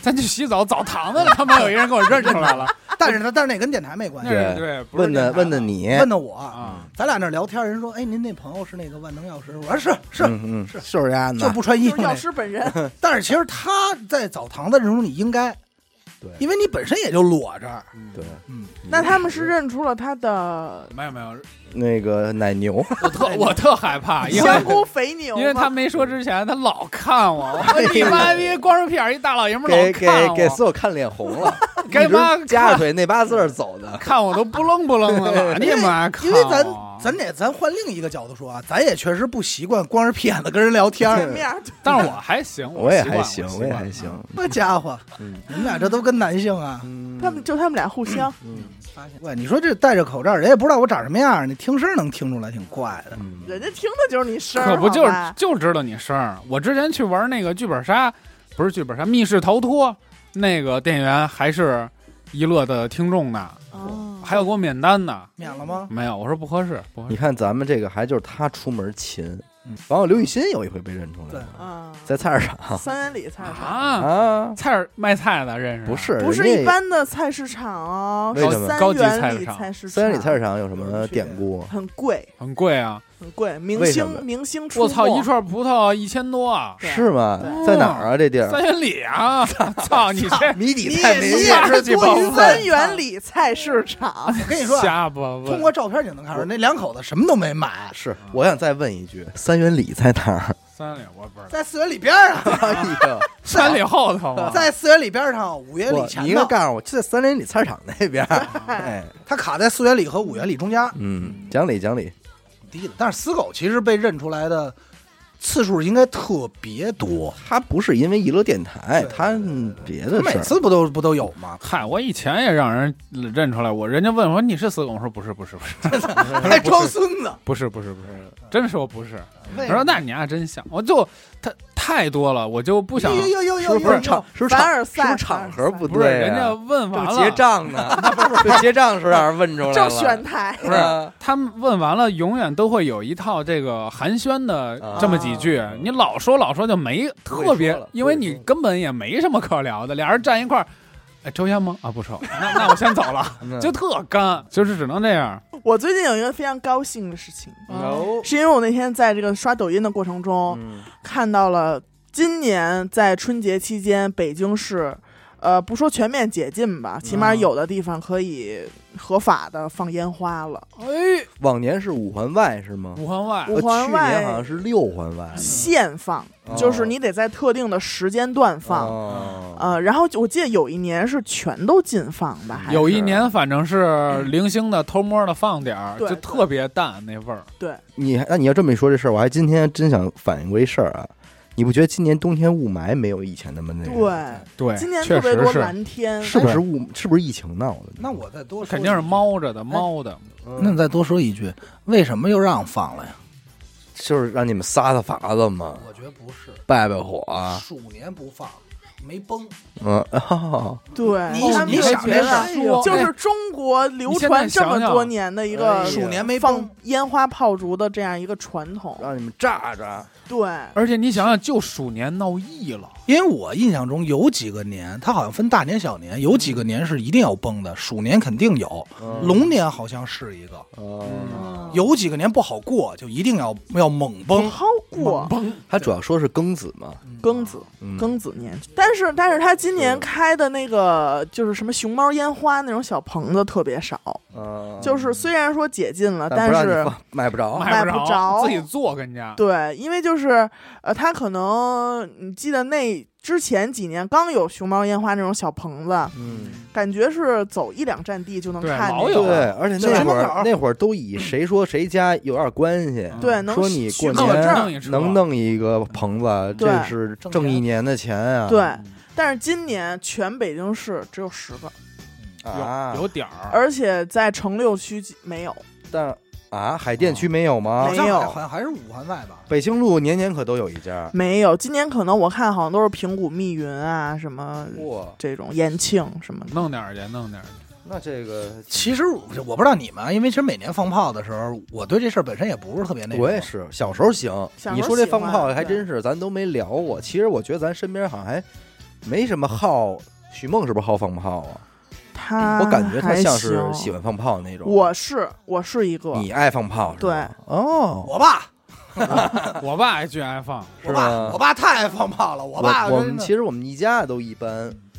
咱去洗澡澡堂子了，他妈有一人给我认出来了，*laughs* 但是呢，但是那跟电台没关系。对问的问的你，问的我，啊，咱俩那聊天，人说，哎，您那朋友是那个万能药师？我说是是，是就是丫就的，不穿衣服药。师本人，*laughs* 但是其实他在澡堂子这种你应该，对。因为你本身也就裸着。对，嗯，那他们是认出了他的没有没有，那个奶牛，*laughs* 我特我特害怕，因为香菇肥牛，因为他没说之前，他老看我，*laughs* 我说你妈逼光着屁眼一大老爷们儿给老给给，所有看脸红了，*laughs* 给妈夹着腿那八字儿走的，看我都不愣不愣的了，你妈靠！因为咱咱得咱换另一个角度说啊，咱也确实不习惯光着屁眼子跟人聊天儿。见面但是我还行，我也还行，我也还。行。那家伙，嗯你们俩这都跟男性啊？嗯，他们就他们俩互相，嗯喂，你说这戴着口罩，人也不知道我长什么样，你听声能听出来，挺怪的。嗯人家听的就是你声儿，可不就是就知道你声儿。我之前去玩那个剧本杀，不是剧本杀，密室逃脱，那个店员还是一乐的听众呢，哦，还要给我免单呢。免了吗？没有，我说不合适，不合适。你看咱们这个还就是他出门勤嗯，完了刘雨欣有一回被认出来了，啊，在菜市场三元里菜市场。啊，啊，菜市卖菜的认识？不，是不是一般的菜市场哦，为什么是高级菜市场。三元里菜市场有什么典故？很贵，很贵啊！很贵，明星明星出我操，一串葡萄一千多啊！是吗？在哪儿啊？这地儿三元里啊！*laughs* 操你这谜底你太没也意思鸡巴问三元里菜市场，我跟你说啊，瞎。通过照片就能看出来，那两口子什么都没买，是，我想再问一句，三元里在哪儿？三元里我不知道，在四元里边上 *laughs* 三元里后头吗？在四元里边上，五元里前头，你应该告诉我，就在三元里菜市场那边儿。哎，他卡在四元里和五元里中间，嗯，讲理讲理，低的。但是死狗其实被认出来的次数应该特别多，他不是因为娱乐电台，对他嗯别的事儿。每次不都不都有吗？嗨，我以前也让人认出来我，人家问我你是死狗，我说不是不是不是 *laughs* 还装孙子，不是不是不是，真说不是。我说那你还真想，我就他太多了，我就不想呦呦呦是呦呦呦不是场？是不是不是场合不对啊？人家问完了。结账呢，*laughs* 就结账时候让人问出来了，正选台，是？他们问完了，永远都会有一套这个寒暄的这么几句，你老说老说就没特别，因为你根本也没什么可聊的，俩人站一块儿，哎，抽烟吗？啊，不抽，*laughs* 那那我先走了，*laughs* 嗯就特干，就是只能这样。我最近有一个非常高兴的事情，哦是因为我那天在这个刷抖音的过程中，嗯看到了今年在春节期间北京市，呃，不说全面解禁吧，起码嗯有的地方可以合法的放烟花了。哎，往年是五环外是吗？五环外五环外年好像是六环外，现放，哦就是你得在特定的时间段放。哦呃，然后我记得有一年是全都禁放吧，还有一年反正是零星的偷摸的放点儿，对就特别淡那味儿。对，你那你要这么一说这事儿，我还今天真想反映过一事儿啊。你不觉得今年冬天雾霾没有以前那么那个？对，对，今年确特别多实是，蓝天，是不是雾？是不是疫情闹的？那我再多说，肯定是。猫着的，猫的。那你再多说一句，为什么又让放了呀？就是让你们撒撒法子嘛，我觉得不是，拜拜火啊，鼠年不放，没崩。嗯，哦 *laughs* 对，你你就觉得想这事儿说就是中国流传这么多年的一哎个鼠年没放，烟花炮竹的这样一个传统。让你们炸着。对，而且你想想，就鼠年闹疫了，因为我印象中有几个年，它好像分大年小年，有几个年是一定要崩的，鼠年肯定有，嗯。龙年好像是一个，哦，有几个年不好过，就一定要要猛崩。好过。他主要说是庚子嘛，庚子嗯。庚子年，但是但是他今年开的那个就是什么熊猫烟花那种小棚子特别少，嗯，就是虽然说解禁了，但但是买不着，买不不着。自己做跟家。对，因为就是呃，他可能你记得那之前几年刚有熊猫烟花那种小棚子，嗯，感觉是走一两站地就能看见。对，而且那会儿那会儿都以谁说谁家有点关系，对，能说你过年能弄一个棚子，这是挣一年的钱啊，对，但是今年全北京市只有十个，啊，有有点儿，而且在城六区没有。但啊，海淀区没有吗没？有好像还好像还是五环外吧。北京路年年可都有一家，没有，今年可能我看好像都是平谷密云啊，什么哇，这种延庆什么的。弄点儿去，弄点儿去。那这个其实我不知道你们啊，因为其实每年放炮的时候，我对这事儿本身也不是特别那个。我也是，小时候行。候你说这放炮还真是，咱都没聊过。其实我觉得咱身边好像还没什么好。许梦是不是好放炮啊？他我感觉他像是喜欢放炮那种。我是我是一个，你爱放炮是吧？对哦，我爸，*laughs* 我爸也巨爱放，我爸，我爸太爱放炮了。我爸我们其实我们一家都一般，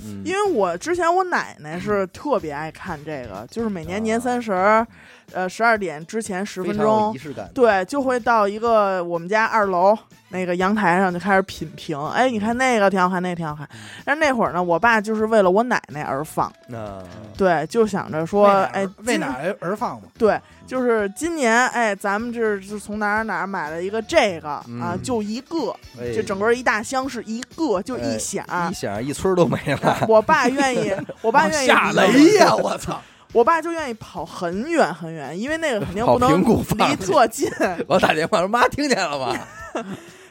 嗯，因为我之前我奶奶是特别爱看这个，就是每年年三十儿呃十二点之前十分钟仪，式感。对，就会到一个我们家二楼那个阳台上就开始品评。哎，你看那个挺好看，那个挺好看。但是那会儿呢，我爸就是为了我奶奶而放，那对，就想着说，哎，为哪儿而放嘛？对，就是今年，哎，咱们这是从哪儿哪儿买了一个这个、啊，嗯就一个，哎这整个一大箱是一个，就一响。一响一村都没了。我爸愿意，*laughs* 我爸愿意吓离雷呀！我操！我爸就愿意跑很远很远，因为那个肯定不能离特近，*laughs* 我打电话说妈，听见了吗？*laughs*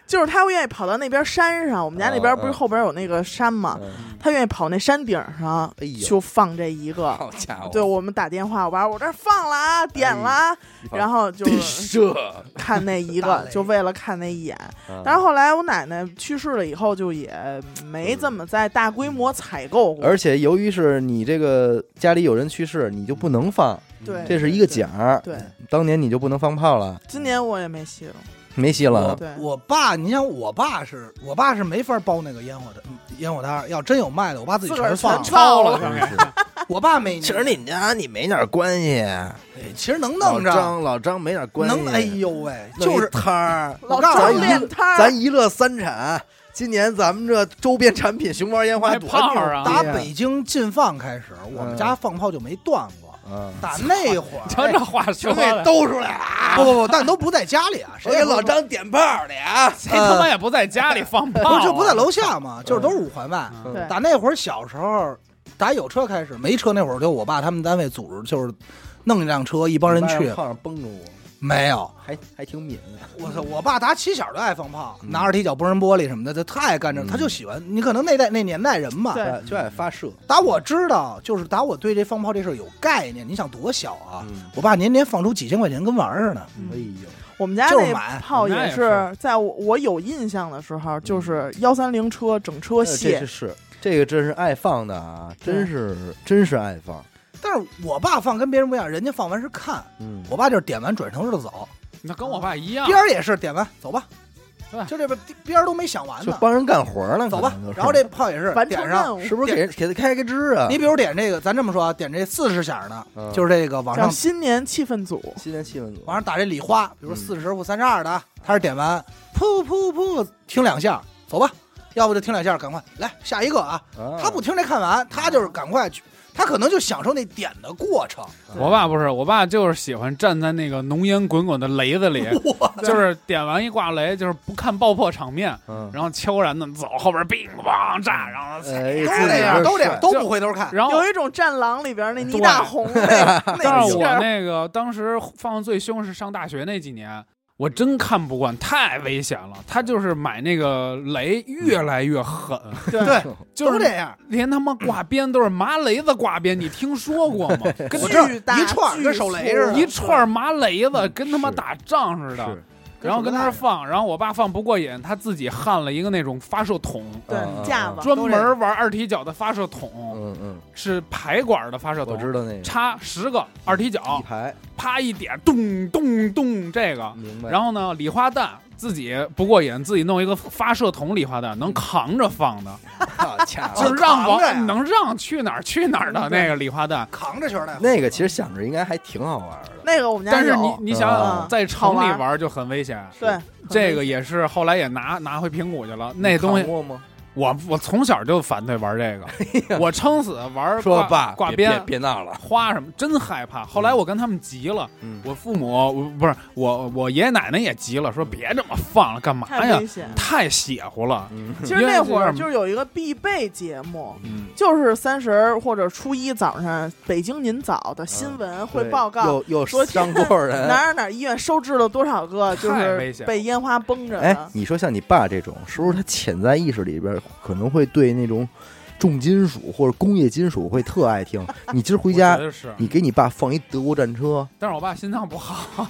就是他会愿意跑到那边山上。我们家那边不是嗯后边有那个山嘛，嗯他愿意跑那山顶上哎就放这一个。好家伙！对我们打电话，我爸我这儿放了啊，点了啊，然后就射。看那一个，*laughs* 就为了看那一眼。嗯但是后来我奶奶去世了以后，就也没怎么在大规模采购过。而且由于是你这个家里有人去世，你就不能放，对这是一个奖儿。对，当年你就不能放炮了，今年我也没戏了。*laughs* 没戏了。对我爸，你想，我爸是我爸是没法包那个烟火的烟火摊儿，要真有卖的，我爸自己全放全了。我爸每其实你们家你没点关系，哎其实能弄着，老张老张没点关系，能哎呦喂，就是摊儿，老张你练摊儿，咱一乐三产。今年咱们这周边产品熊猫烟花卖多炮啊打北京禁放开始，我们嗯家放炮就没断过。嗯，打那会 *laughs* 瞧儿，这话说全给的，兜出来了。不不不，*laughs* 但都不在家里啊，谁给老张点炮的啊！*laughs* 谁他妈也不在家里放炮啊，不就不在楼下嘛，就是都是五环外。打那会儿小时候，打有车开始，没车那会儿就我爸他们单位组织，就是弄一辆车，一帮人去。炮上绷着我，没有，还还挺敏感。我操！我爸打起小就爱放炮，拿着踢脚崩人玻璃什么的，他太爱干这，嗯他就喜欢。你可能那代那年代人嘛，对就爱发射。打我知道，就是打我对这放炮这事儿有概念。你想多小啊？嗯，我爸年年放出几千块钱，跟玩儿似的。嗯哎呦，我们家那就是买炮也也是在我我有印象的时候，就是幺三零车整车卸是，是这个真是爱放的啊，真是真是爱放。但是我爸放跟别人不一样，人家放完是看，嗯，我爸就是点完转头就走，那跟我爸一样。边，儿也是点完走吧。对，就这边边儿都没想完呢，就帮人干活呢，走吧。可能就。是。然后这炮也是完成点上，任务，是不是给给他开个支啊？你比如点这个，咱这么说啊，点这四十响的，嗯。就是这个往叫上新年气氛组。新年气氛组。往上打这礼花，比如嗯四十或三十二的，他是点完噗噗噗听两下，走吧，要不就听两下，赶快来下一个啊。啊。他不听这看完，他就是赶快去，他可能就享受那点的过程。我爸不是，我爸就是喜欢站在那个浓烟滚滚的雷子里，*laughs* 就是点完一挂雷，就是不看爆破场面，嗯，然后悄然的走，后边乒乓炸，然后哎都这样，都这样，都不回头看。然后有一种战狼里边那倪大红那那但是我那个当时放的最凶是上大学那几年，我真看不惯，太危险了。他就是买那个雷越来越狠，对对，就是这样。连他妈挂鞭都是麻雷子挂鞭，你听说过吗？*laughs* 跟巨大一串跟手雷似的一串麻雷子跟他妈打仗似的是，然后跟那儿放，然后我爸放不过瘾，他自己焊了一个那种发射筒，对嗯架子专门玩二踢脚的发射筒，嗯嗯，是排管的发射筒，我知道那个插十个二踢一脚，排，啪一点，咚咚咚，这个。明白。然后呢，礼花弹自己不过瘾，自己弄一个发射筒礼花弹，能扛着放的，*laughs* 就是让能让去哪儿去哪儿的那个礼花弹。扛着球的。那个其实想着应该还挺好玩的。那个我们家但是你你想啊想，在城里玩就很危险。对这个也是后来也拿拿回平谷去了。那东西扛过吗？我我从小就反对玩这个，*laughs* 我撑死玩说爸，挂别别鞭别闹了。花什么，真害怕。后来我跟他们急了，嗯，我父母我不是我我爷爷奶奶也急了，说别这么放了，干嘛呀太危？险。太邪乎了。嗯其实那会儿就是有一个必备节目，嗯，就是三十儿或者初一早上，北京您早的新闻会报告有有说伤多少人？哪儿哪儿医院收治了多少个，就是被烟花崩着哎的，。你说像你爸这种，是不是他潜在意识里边可能会对那种重金属或者工业金属会特爱听？*laughs* 你今儿回家你给你爸放一德国战车，但是我爸心脏不好，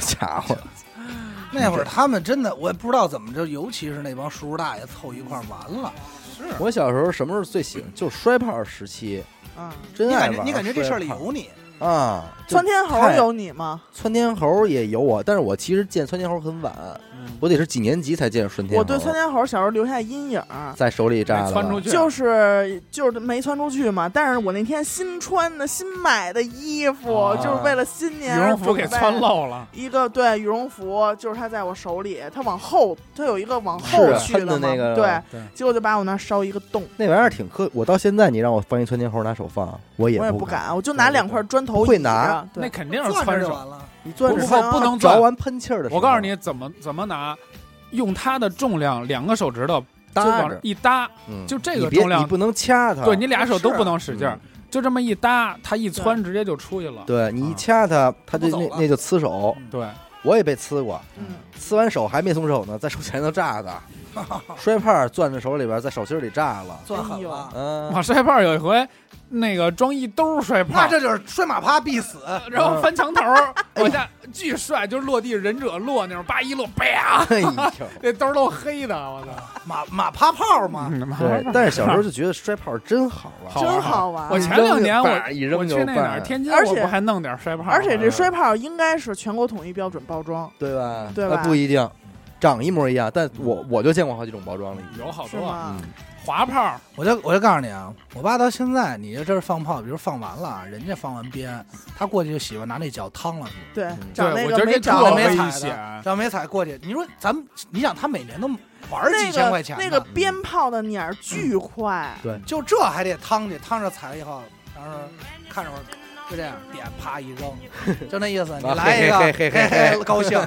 家伙，*laughs* 那会儿他们真的，我也不知道怎么着，尤其是那帮叔叔大爷凑一块儿完了。是我小时候什么时候最喜欢？就是摔炮时期，嗯，真爱玩。你感觉你感觉这事儿里有你，啊，就窜天猴有你吗？窜天猴也有我，但是我其实见窜天猴很晚，嗯我得是几年级才见着窜天猴。我对窜天猴小时候留下阴影，在手里扎的吧，没窜出去，就是就是没窜出去嘛。但是我那天新穿的新买的衣服，啊就是为了新年羽年绒服给准备窜漏了。一个对羽绒服，就是它在我手里，它往后，它有一个往后去嘛喷的那个对，对结果就把我那烧一个洞，那玩意儿挺磕。我到现在你让我放一窜天猴拿手放，我也我也不不敢。敢，我就拿两块砖头倚会拿，那肯定是攥着窜手。了。你钻着不不不能 *laughs* 着完喷气儿的时候，我告诉你怎么怎么拿，用它的重量，两个手指头就搭一搭，嗯就这个重量你不能掐它。对你俩手都不能使劲儿嗯，就这么一搭，它一窜直接就出去了。对你一掐它，它就那那就呲手。对，我也被呲过，嗯，呲完手还没松手呢，在手前头炸的，*laughs* 摔炮攥在手里边，在手心里炸了。攥狠了，嗯，我摔炮有一回，那个装一兜摔炮。那，这就是摔马趴必死。*laughs* 然后翻墙头儿 *laughs* 往下巨帅，就是落地忍者落那种，叭一落，啪，*laughs* 那兜儿都黑的，我操！马马趴炮嘛，对，但是小时候就觉得摔炮真好玩。真好玩。我前两年我一扔一扔我去那哪儿天津，而且我不还弄点摔炮，而且这摔炮应该是全国统一标准包装，对吧？对吧？那不一定，长一模一样，但我我就见过好几种包装了。有好多滑炮，我就我就告诉你啊，我爸到现在，你这儿放炮，比如放完了，人家放完鞭，他过去就喜欢拿那脚趟了去，对我觉得这那个没着特危没踩的险。让没踩过去。你说咱们，你想他每年都玩几千块钱呢那个鞭炮的捻儿巨快，对，就这还得趟去，趟着踩了以后，然后看着会儿就这样点，啪一扔，*laughs* 就那意思。你啊来一个，嘿嘿嘿嘿嘿 *laughs* 高兴，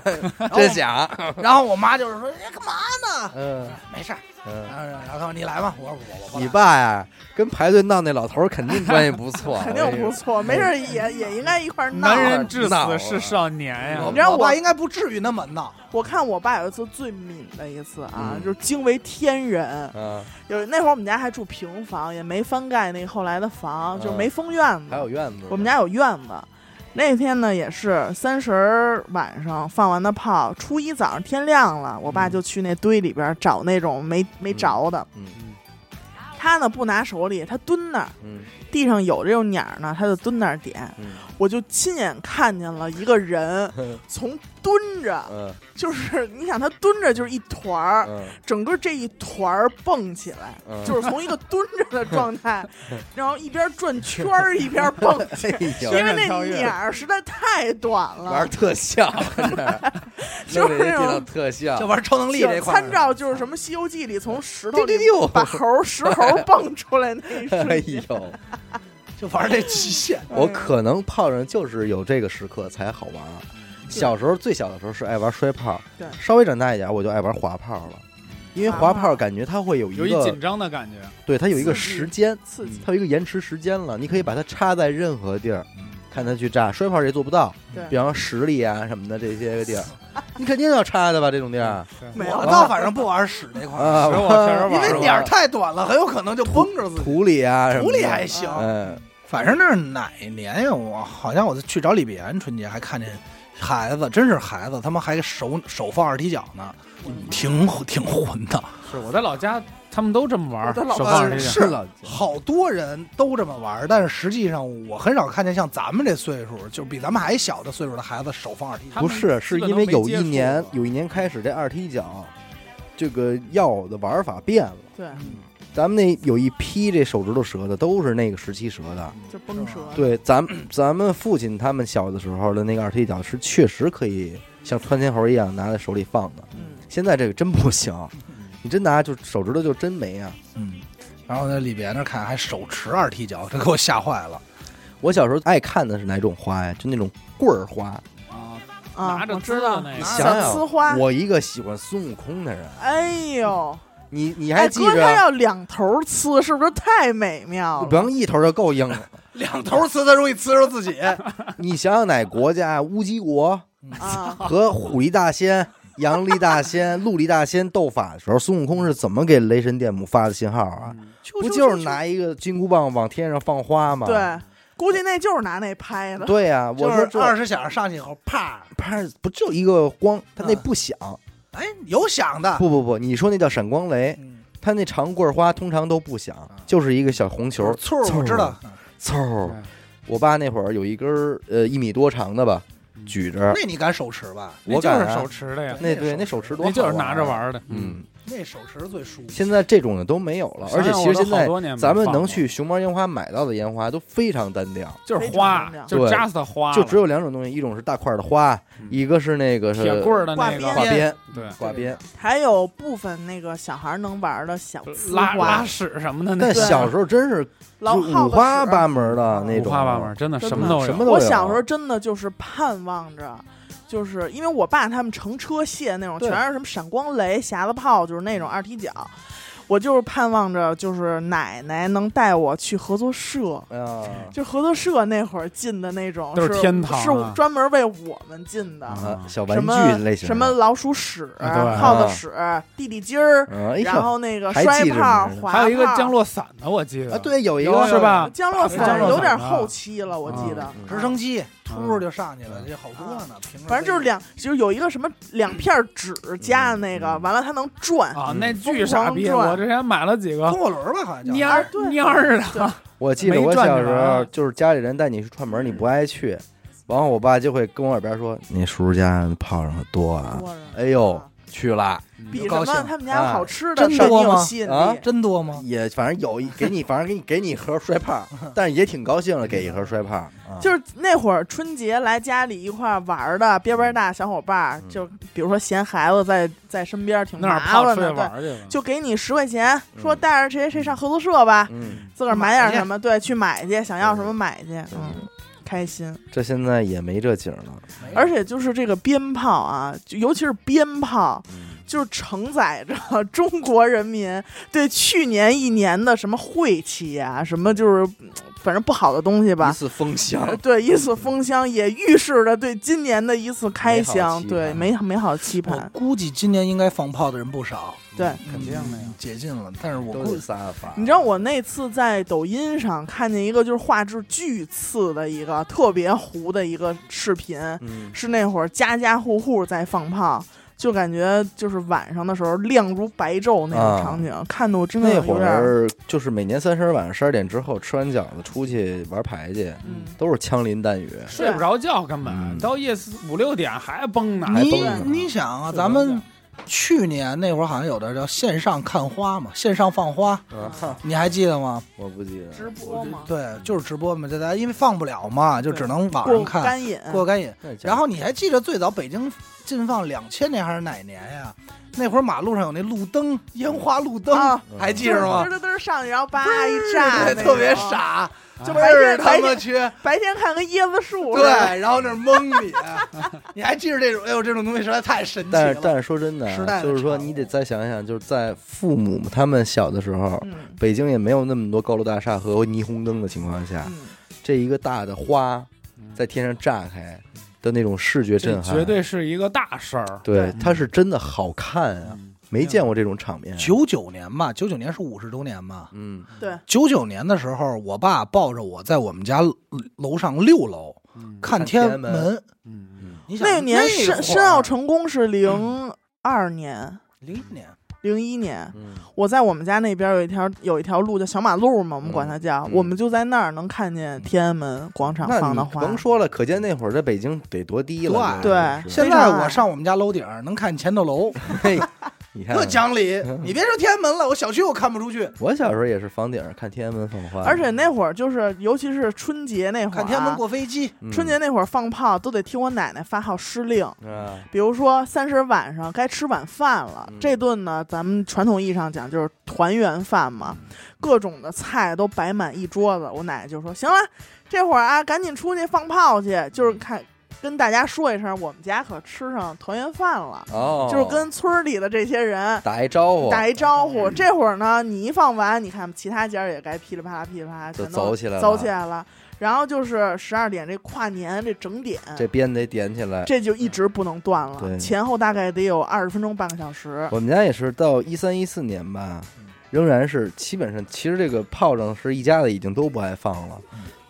真假？然后我妈就是说：“哎，干嘛呢？嗯没事儿。”嗯，然后然后他说：“你来吧。”我说：“我我你爸呀，跟排队闹那老头儿肯定关系不错，*laughs* 肯定不错，没事也也应该一块闹。男人至死是少年呀我你知道我我爸应该不至于那么闹。我看我爸有一次最敏的一次啊，嗯就是惊为天人。嗯，有那会儿我们家还住平房，也没翻盖那后来的房，就没封院子。还有院子，我们家有院子。那天呢，也是三十儿晚上放完的炮，初一早上天亮了，我爸就去那堆里边找那种没没着的。嗯他呢不拿手里，他蹲那儿，嗯地上有这种鸟儿呢，他就蹲那儿点。嗯我就亲眼看见了一个人嗯 *laughs* 从蹲着，嗯。就是你想他蹲着就是一团儿，嗯。整个这一团儿蹦起来，嗯，就是从一个蹲着的状态，*laughs* 然后一边转圈儿一边蹦 *laughs* 因为那鸟儿实在太短了。玩，*laughs* 特效，跟这儿弄这些电脑特效，就玩超能力这块儿，参照就是什么《西游记》里从石头里把猴儿石猴蹦出来那一哎瞬间，就玩这极限。我可能泡上就是有这个时刻才好玩。小时候最小的时候是爱玩摔炮，对稍微长大一点我就爱玩滑炮了，因为滑滑炮炮感觉它会有一个有一紧张的感觉。对它有一个时间，刺激。它有一个延迟时间了，你可以把它插在任何地儿，看它去炸。摔炮也做不到，比方说石里啊什么的这些个地儿，你肯定要插的吧？这种地儿没有我倒反正不玩屎那块儿，因为点儿太短了，很有可能就崩着自己。土里啊什么的，土里还行嗯，反正那是哪年呀？我好像我去找李碧岩春节还看见孩子，真是孩子，他们还手手放二踢脚呢，挺挺混的。是我在老家，他们都这么玩儿，我在老家手放这是了。好多人都这么玩，但是实际上我很少看见像咱们这岁数，就是比咱们还小的岁数的孩子手放二踢脚。不是，是因为有一年有一年开始这二踢脚，这个药的玩法变了。对，咱们那有一批这手指头折的都是那个时期折的。就崩折。对，咱咱们父亲他们小的时候的那个二踢脚是确实可以像窜天猴一样拿在手里放的。嗯，现在这个真不行，你真拿就手指头就真没啊。嗯，然后在里边那看还手持二踢脚，这给我吓坏了。我小时候爱看的是哪种花呀？就那种棍儿花。啊，啊拿着我知道那个你想想，我一个喜欢孙悟空的人，哎呦，你你哎哥，他还记着？要两头呲，是不是太美妙了？不用一头就够硬了。*laughs* 两头呲他容易呲着自己。*laughs* 你想想哪国家乌鸡国啊，*laughs* 和虎力大仙、羊力大仙、鹿力大仙斗法的时候，孙悟空是怎么给雷神电母发的信号啊？嗯不就是拿一个金箍棒往天上放花吗？对，估计那就是拿那拍的。对呀、我是说二十响上去以后，啪！啪不就一个光，它那嗯不响。哎，有响的。不不不，你说那叫闪光雷，嗯，它那长棍儿花通常都不响，就是一个小红球，醋儿我知道。嗖，我爸那会儿有一根儿呃一米多长的吧，嗯。举着，那你敢手持吧？我敢啊。那就是手持的呀，那对那手持多好那就是拿着玩的。嗯，那手持最舒服。现在这种的都没有了，而且其实现在咱们能去熊猫烟花买到的烟花都非常单调，就是花，就是对 just 花，就只有两种东西，一种是大块的花，嗯一个是那个是铁棍的那个挂边对，挂边。还有部分那个小孩能玩的小呲拉拉，屎什么的但小时候真是五花八门的那五种，花八门，真的真的什么都有，什么都有我小时候真的就是盼望着，就是因为我爸他们乘车卸那种，全是什么闪光雷、匣子炮，就是那种二踢脚。我就是盼望着，就是奶奶能带我去合作社，哎，就合作社那会儿进的那种，都是是天堂啊是专门为我们进的。啊小玩什么具类型的什么老鼠屎、耗子屎、地地鸡儿，然后那个摔炮呢、滑还有一个降落伞的，我记得啊，对，有一个是吧？降落降伞落伞啊有点后期了，我记得。嗯直升机突哧就上去了，这好多呢。平着反正就是两，就是有一个什么两片纸夹的那个，嗯完了它能转。啊，嗯那巨傻逼！疯狂转我之前买了几个风火轮吧，好像叫蔫儿蔫儿对的，*laughs* 我记得我没转小时候就是家里人带你去串门，你不爱去，然后我爸就会跟我耳边说：“你叔叔家炮仗多啊。多着”哎呦，去了比什么他们家啊好吃的真多吗啊。真多吗？也反正有一给你，反正给你给你一盒摔炮，*laughs* 但是也挺高兴的，给一盒摔炮。啊就是那会儿春节来家里一块儿玩儿的边边大小伙伴就比如说嫌孩子在在身边挺麻烦的，对。就给你十块钱，说嗯带着谁谁上合作社吧，嗯，自个儿买点什么，对，去买去，想要什么买去，嗯，开心。这现在也没这景了。而且就是这个鞭炮啊，就尤其是鞭炮，嗯就是承载着 *laughs* 中国人民对去年一年的什么晦气啊，什么就是嗯反正不好的东西吧一吧。次封箱呃，对，一次封箱也预示着对今年的一次开箱，对盼美美好期我盼。估计今年应该放炮的人不少，对，肯定的呀嗯解禁了。但是我都估计得撒法。你知道我那次在抖音上看见一个就是画质巨次的一个特别糊的一个视频，嗯，是那会儿家家户户在放炮，就感觉就是晚上的时候亮如白昼那啊种场景，看的我真的那会有点儿，儿就是每年三十晚上十二点之后吃完饺子出去玩牌去，嗯，都是枪林弹雨。睡不着觉，根本嗯到夜四五六点还崩呢。你你想啊，咱们去年那会儿好像有的叫线上看花嘛，线上放花，你还记得吗？我不记得。直播嘛，对，就是直播嘛，这大家因为放不了嘛，就只能网过上看干瘾，过干瘾。然后你还记得最早北京禁放两千年还是哪年呀？那会儿马路上有那路灯，烟花路灯，啊还记着吗嘚？嘚嘚上去，然后叭一炸，对，特别。傻，就倍儿他白天白天看个椰子树，对，，然后那儿蒙你，*laughs* 你还记着这种？哎呦，这种东西实在太神奇了。但是但是说真的啊，时代的就是说产物你得再想想，就是在父母他们小的时候，嗯北京也没有那么多高楼大厦和霓虹灯的情况下，嗯，这一个大的花在天上炸开的那种视觉震撼，绝对是一个大事儿。对对，它是真的好看啊，嗯没见过这种场面。九九年吧，九九年是五十周年嘛。嗯，对，九九年的时候，我爸抱着我在我们家楼上六楼嗯。看天安门。嗯。那年申申奥成功是零二年、零一年，零一年，嗯我在我们家那边有一条有一条路叫小马路嘛，我们管它叫，嗯我们就在那儿能看见天安门广场放的花。甭说了，可见那会儿在北京得多低了。对现在我上我们家楼顶儿能看前头楼，*laughs* 嘿，你看特，讲理。*laughs* 你别说天安门了，我小区我看不出去，我小时候也是房顶上看天安门放花，而且那会儿就是，尤其是春节那会儿、啊，看天安门过飞机。嗯春节那会儿放炮都得听我奶奶发号施令。啊，比如说三十晚上该吃晚饭了，嗯这顿呢，咱们传统意义上讲就是团圆饭嘛，各种的菜都摆满一桌子。我奶奶就说：“行了，这会儿啊，赶紧出去放炮去，就是看跟大家说一声，我们家可吃上团圆饭了，哦，就是跟村儿里的这些人。”打一招呼，打一招呼，这会儿呢，你一放完，你看其他家儿也该噼里啪啦、噼里啪啦，就全都走起来了走起来了。然后就是十二点这跨年这整点，这鞭得点起来。这就一直不能断了，对前后大概得有二十分钟半个小时。我们家也是到一三一四年吧，仍然是基本上，其实这个炮仗是一家子已经都不爱放了，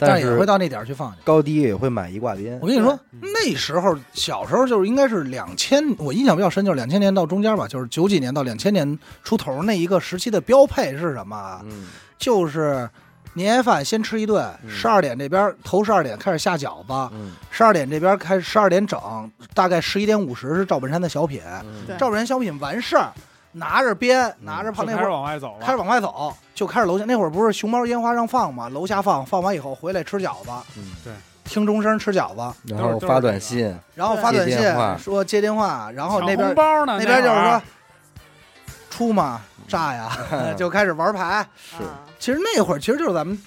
但是也会到那点儿去放去。高低也会买一挂鞭我。跟你说，嗯那时候小时候就是应该是两千，我印象比较深，就是两千年到中间吧，就是九几年到两千年出头那一个时期的标配是什么啊？嗯，就是年夜饭先吃一顿，嗯十二点这边头十二点开始下饺子，嗯十二点这边开始十二点整，大概十一点五十是赵本山的小品，嗯赵本山小品完事儿，拿着鞭，拿着炮，就开始那会儿往外走了，开始往外走，就开始楼下那会儿不是熊猫烟花让放吗？楼下放，放完以后回来吃饺子，嗯听钟声吃饺子，然后发短信，然后发短信说接电话，然后那边红包呢，那边就是说出嘛？炸呀，*laughs* 就开始玩牌。是。啊。其实那会儿其实就是咱们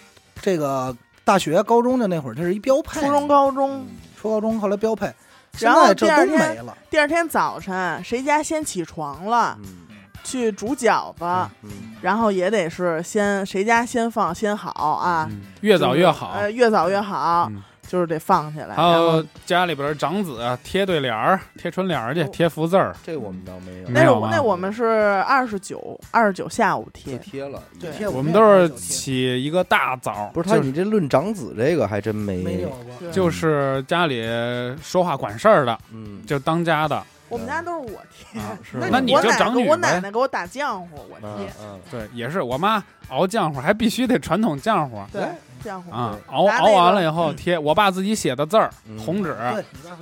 这个大学、高中的那会儿，这是一标配。初中、高中，嗯。初高中后来标配，现然后在这第二天都没了。第二天早晨谁家先起床了，嗯去煮饺子，嗯然后也得是先谁家先放先好啊，嗯。越早越好。呃，越早越好，嗯。就是得放起来。还有家里边长子啊贴对联儿、贴春联儿去，哦。贴福字儿，这我们倒没有，那是没有那我们是二十九二十九下午贴，贴了。对。我们都是起一个大早，不是他，你这论长子这个还真没没有过。就是家里说话管事儿的，嗯，就当家的，我们家都是我贴。*laughs* 啊是那你就长女我奶奶给我打浆糊，我嗯贴。嗯对，也是我妈熬浆糊，还必须得传统浆糊对，浆糊啊，熬熬完了以后贴我爸自己写的字儿嗯，红纸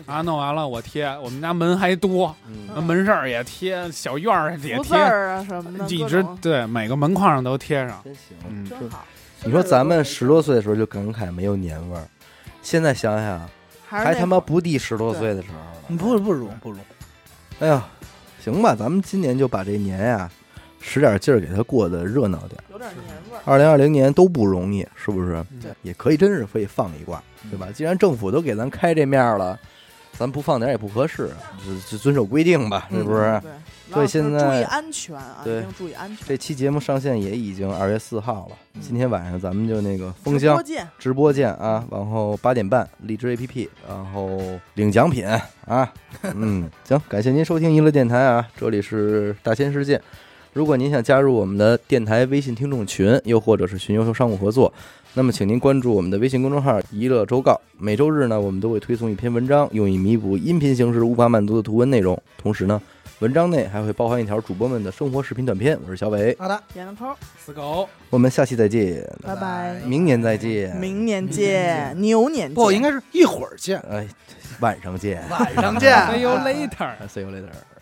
啊，弄完了我贴，我们家门还多，门上也贴，小院儿也贴，儿啊什么的，一直对每个门框上都贴上，真行。嗯，真好。你说咱们十多岁的时候就感慨没有年味儿，现在想想还他妈不敌十多岁的时候了。不不如不容。哎呀，行吧，咱们今年就把这年呀使点劲儿给它过得热闹点。有点年味儿。二零二零年都不容易，是不是？对也可以，真是可以放一挂，对吧？既然政府都给咱开这面儿了，咱不放点儿也不合适，就就遵守规定吧，是不是？对，所以现在注意安全啊，对一定注意安全。这期节目上线也已经二月四号了，今天晚上咱们就那个封箱直播见，直播见啊，然后八点半荔枝 APP，然后领奖品啊，*laughs* 嗯，行，感谢您收听娱乐电台啊，这里是大千世界。如果您想加入我们的电台微信听众群，又或者是寻求商务合作，那么请您关注我们的微信公众号“娱乐周告”。每周日呢，我们都会推送一篇文章，用以弥补音频形式无法满足的图文内容。同时呢，文章内还会包含一条主播们的生活视频短片。我是小伟，好的，点个头，死狗。我们下期再见，拜拜，明年再见，明年见，牛年见。不应该是一会儿见，哎，晚上见晚上见。*laughs* See you later。，See you later。